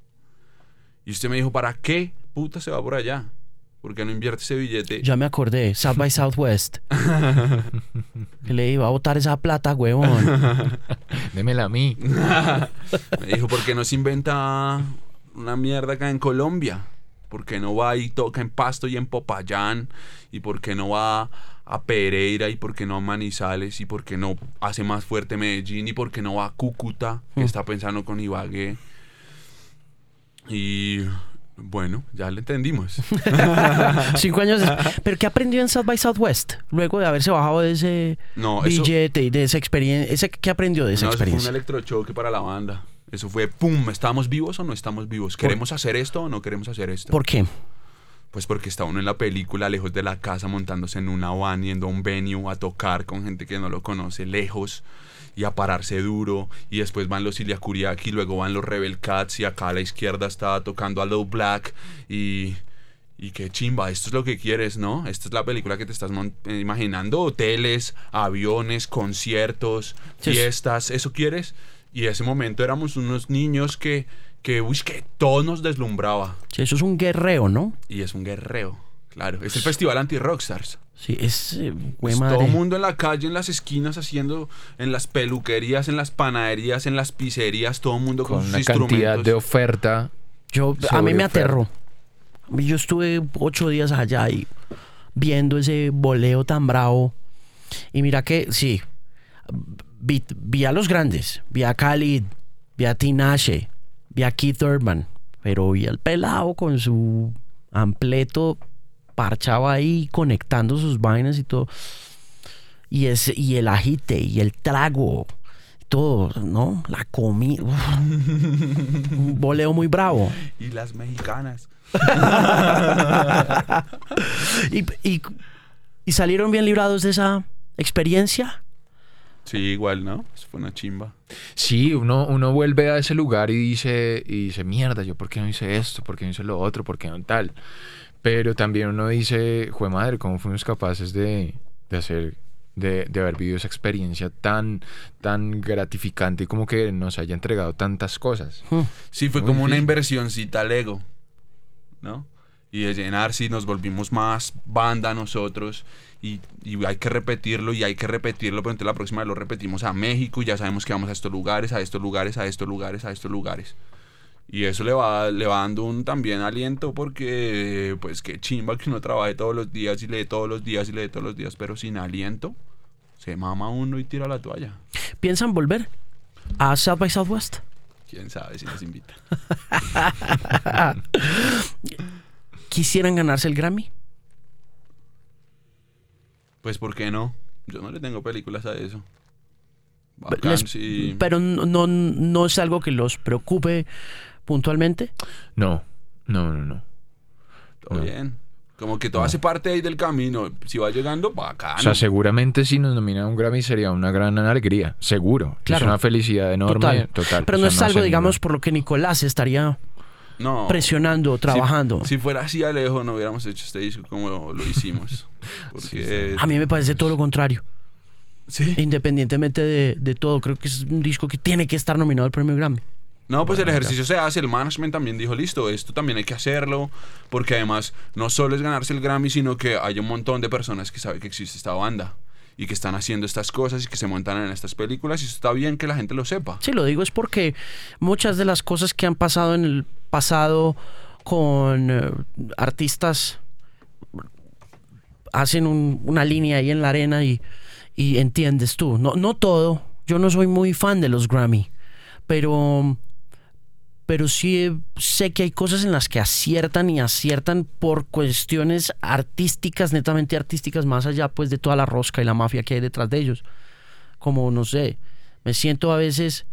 Y usted me dijo, ¿para qué puta se va por allá? ¿Por qué no invierte ese billete? Ya me acordé, South by Southwest. <laughs> que le iba a botar esa plata, huevón. <laughs> Démela a mí. <laughs> Me dijo, ¿por qué no se inventa una mierda acá en Colombia? ¿Por qué no va y toca en Pasto y en Popayán? ¿Y por qué no va a Pereira? ¿Y por qué no a Manizales? ¿Y por qué no hace más fuerte Medellín? ¿Y por qué no va a Cúcuta? Que está pensando con Ibagué. Y bueno, ya le entendimos. <laughs> <laughs> Cinco años. ¿Pero qué aprendió en South by Southwest? Luego de haberse bajado de ese No, billete y de esa experiencia. ¿Qué aprendió de esa no, eso fue un experiencia? electrochoque para la banda. Eso fue, ¡pum! ¿Estamos vivos o no estamos vivos? ¿Queremos hacer esto o no queremos hacer esto? ¿Por qué? Pues porque está uno en la película, lejos de la casa, montándose en una van, yendo a un venue a tocar con gente que no lo conoce, lejos, y a pararse duro. Y después van los Ilya Kuriaki, luego van los Rebel Cats, y acá a la izquierda está tocando a Low Black. Y, y qué chimba, esto es lo que quieres, ¿no? Esta es la película que te estás eh, imaginando: hoteles, aviones, conciertos, fiestas, ¿eso quieres? Y en ese momento éramos unos niños que, que, uy, que todo nos deslumbraba. Sí, eso es un guerreo, ¿no? Y es un guerreo, claro. Es el festival anti-rockstars. Sí, es... eh, güey, Es madre. todo el mundo en la calle, en las esquinas, haciendo, en las peluquerías, en las panaderías, en las pizzerías, todo el mundo con, Con sus una cantidad instrumentos. de oferta. Yo, a mí me aterró. Yo estuve ocho días allá y viendo ese boleo tan bravo. Y mira que, sí, vi, vi a los grandes. Vi a Khalid, vi a Tinashe, vi a Keith Urban. Pero vi al pelado con su ampleto parchado ahí, conectando sus vainas y todo. Y, ese, y el agite y el trago. Todo, ¿no? La comida. Un boleo muy bravo. Y las mexicanas. <laughs> ¿Y, y, y salieron bien librados de esa experiencia? Sí, igual, ¿no? Eso fue una chimba. Sí, uno, uno vuelve a ese lugar y dice, y dice, mierda, yo por qué no hice esto, por qué no hice lo otro, por qué no tal. Pero también uno dice, jue madre, ¿cómo fuimos capaces de, de hacer, de, de haber vivido esa experiencia tan, tan gratificante y como que nos haya entregado tantas cosas? Sí, fue Muy como una difícil. inversioncita al ego, ¿no? Y de llenarse y nos volvimos más banda nosotros y, y hay que repetirlo y hay que repetirlo, pero entonces la próxima vez lo repetimos a México y ya sabemos que vamos a estos lugares, a estos lugares, a estos lugares, a estos lugares. Y eso le va, le va dando un también aliento porque, pues, qué chimba que uno trabaje todos los días y lee todos los días y lee todos los días, pero sin aliento, se mama uno y tira la toalla. ¿Piensan volver a South by Southwest? Quién sabe si nos invita. <laughs> <laughs> ¿Quisieran ganarse el Grammy? Pues, ¿por qué no? Yo no le tengo películas a eso. Bacán, Les- sí. Pero no, no, no es algo que los preocupe puntualmente. No, no, no, no. Todo no. bien. Como que todo hace parte ahí del camino. Si va llegando, bacano. O sea, seguramente si nos nominan a un Grammy sería una gran alegría, seguro. Claro. Es una felicidad enorme. Total. Total. Pero O no es algo, digamos, por lo que Nicolás estaría no. presionando, trabajando. Si, si fuera así a lejos, no hubiéramos hecho este disco como lo, hicimos. <laughs> Porque. A mí me parece todo lo contrario. Sí. Independientemente de, de todo, creo que es un disco que tiene que estar nominado al premio Grammy. No, pues el ejercicio se hace, el management también dijo, listo, esto también hay que hacerlo, porque además no solo es ganarse el Grammy, sino que hay un montón de personas que saben que existe esta banda y que están haciendo estas cosas y que se montan en estas películas y eso está bien que la gente lo sepa. Sí, lo digo es porque muchas de las cosas que han pasado en el pasado con eh, artistas hacen un- una línea ahí en la arena y, y entiendes tú. No, no todo. Yo no soy muy fan de los Grammy, pero, pero sí sé que hay cosas en las que aciertan y aciertan por cuestiones artísticas, netamente artísticas, más allá pues de toda la rosca y la mafia que hay detrás de ellos. Como, no sé, me siento a veces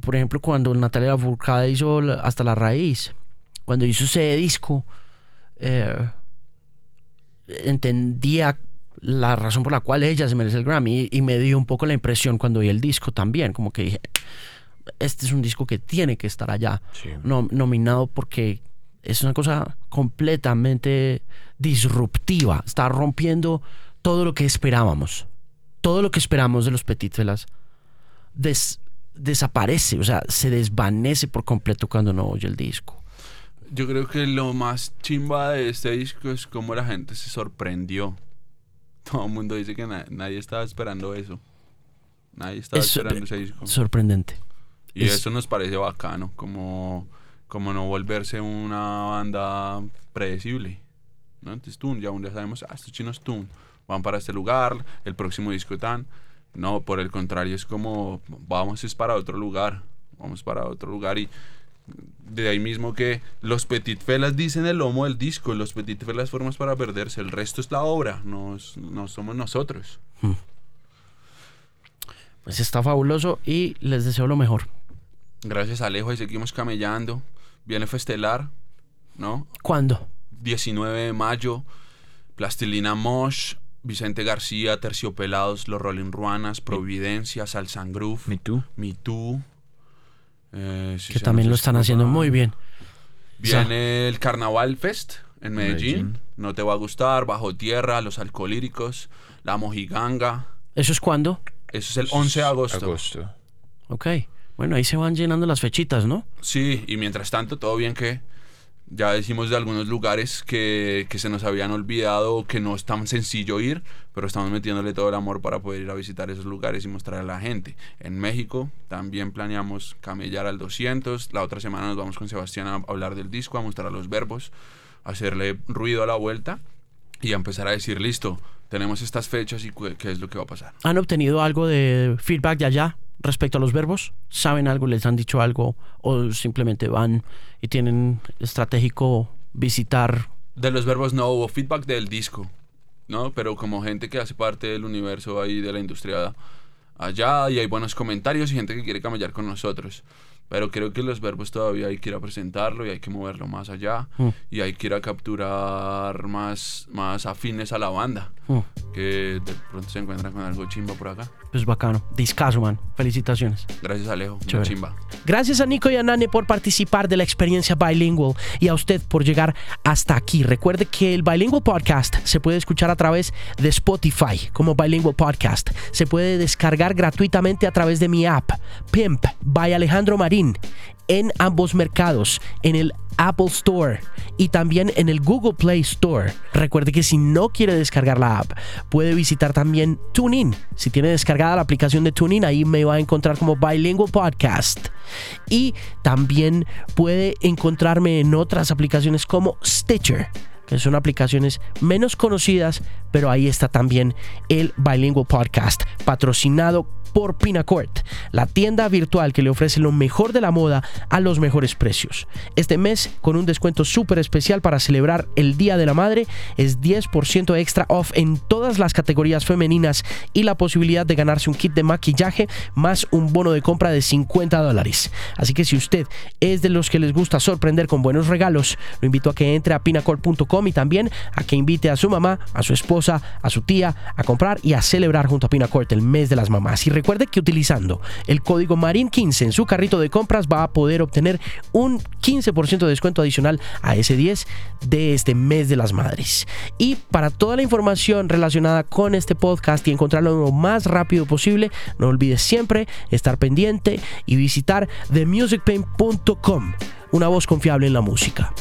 por ejemplo, cuando Natalia Lafourcade hizo Hasta la Raíz, cuando hizo ese disco, eh, entendía la razón por la cual ella se merece el Grammy y, y me dio un poco la impresión cuando vi el disco también, como que dije, este es un disco que tiene que estar allá, Sí. no- nominado porque es una cosa completamente disruptiva, está rompiendo todo lo que esperábamos, todo lo que esperamos de los Petit Felas des- desaparece, o sea, se desvanece por completo cuando no oye el disco. Yo creo que lo más chimba de este disco es cómo la gente se sorprendió. <laughs> Todo el mundo dice que na- nadie estaba esperando eso. Nadie estaba Es esperando ese disco. sorprendente. Y es- eso nos parece bacano, como, como no volverse una banda predecible. ¿no? Entonces, Toon, ya, día sabemos, ah, estos chinos Toon van para este lugar, el próximo disco tan. No, por el contrario, es como, vamos es para otro lugar, vamos para otro lugar y de ahí mismo que los Petit Felas dicen el lomo del disco, los Petit Felas formas para perderse, el resto es la obra, no, somos nosotros. Pues está fabuloso y les deseo lo mejor. Gracias Alejo y seguimos camellando. Viene Festelar, ¿no? ¿Cuándo? 19 de mayo, Plastilina Mosh, Vicente García, Terciopelados, Los Rolling Ruanas, Providencia, Salsan Groove, ¿Ni tú? Me Too. eh, si Que también lo están haciendo muy bien. Viene el Carnaval Fest en Medellín. Medellín. No te va a gustar, Bajo Tierra, Los Alcolíricos, La Mojiganga. ¿Eso es cuándo? Eso es el 11 de agosto. Agosto. Ok. Bueno, ahí se van llenando las fechitas, ¿no? Sí, y mientras tanto, todo bien que ya decimos de algunos lugares que, que se nos habían olvidado, que no es tan sencillo ir, pero estamos metiéndole todo el amor para poder ir a visitar esos lugares y mostrar a la gente. En México también planeamos camellar al 200. La otra semana nos vamos con Sebastián a hablar del disco, a mostrar los verbos, hacerle ruido a la vuelta y a empezar a decir, listo, tenemos estas fechas y qué es lo que va a pasar. ¿Han obtenido algo de feedback de allá respecto a los verbos? ¿Saben algo? ¿Les han dicho algo? ¿O simplemente van y tienen estratégico visitar? De los verbos no hubo feedback del disco, ¿no? Pero como gente que hace parte del universo ahí de la industria allá y hay buenos comentarios y gente que quiere camellar con nosotros. Pero creo que los verbos todavía hay que ir a presentarlo y hay que moverlo más allá Mm. y hay que ir a capturar más, más afines a la banda Mm, que de pronto se encuentran con algo chimba por acá. Pues bacano. Discaso, man. Felicitaciones. Gracias Alejo, una chimba. Gracias a Nico y a Nane por participar de la experiencia Bilingual y a usted por llegar hasta aquí. Recuerde que el Bilingual Podcast se puede escuchar a través de Spotify como Bilingual Podcast. Se puede descargar gratuitamente a través de mi app Pimp by Alejandro Marín en ambos mercados, en el Apple Store y también en el Google Play Store. Recuerde que si no quiere descargar la app, puede visitar también TuneIn. Si tiene descargada la aplicación de TuneIn, ahí me va a encontrar como Bilingual Podcast. Y también puede encontrarme en otras aplicaciones como Stitcher que son aplicaciones menos conocidas, pero ahí está también el Bilingual Podcast, patrocinado por Pinacourt, la tienda virtual que le ofrece lo mejor de la moda a los mejores precios. Este mes, con un descuento súper especial para celebrar el Día de la Madre, es 10% extra off en todas las categorías femeninas y la posibilidad de ganarse un kit de maquillaje más un bono de compra de 50 dólares. Así que si usted es de los que les gusta sorprender con buenos regalos, lo invito a que entre a pinacol.com y también a que invite a su mamá, a su esposa, a su tía a comprar y a celebrar junto a Pinacort el mes de las mamás. Y recuerde que utilizando el código MARIN15 en su carrito de compras va a poder obtener un 15% de descuento adicional a ese 10 de este mes de las madres. Y para toda la información relacionada con este podcast y encontrarlo lo más rápido posible, no olvides siempre estar pendiente y visitar themusicpain.com, una voz confiable en la música.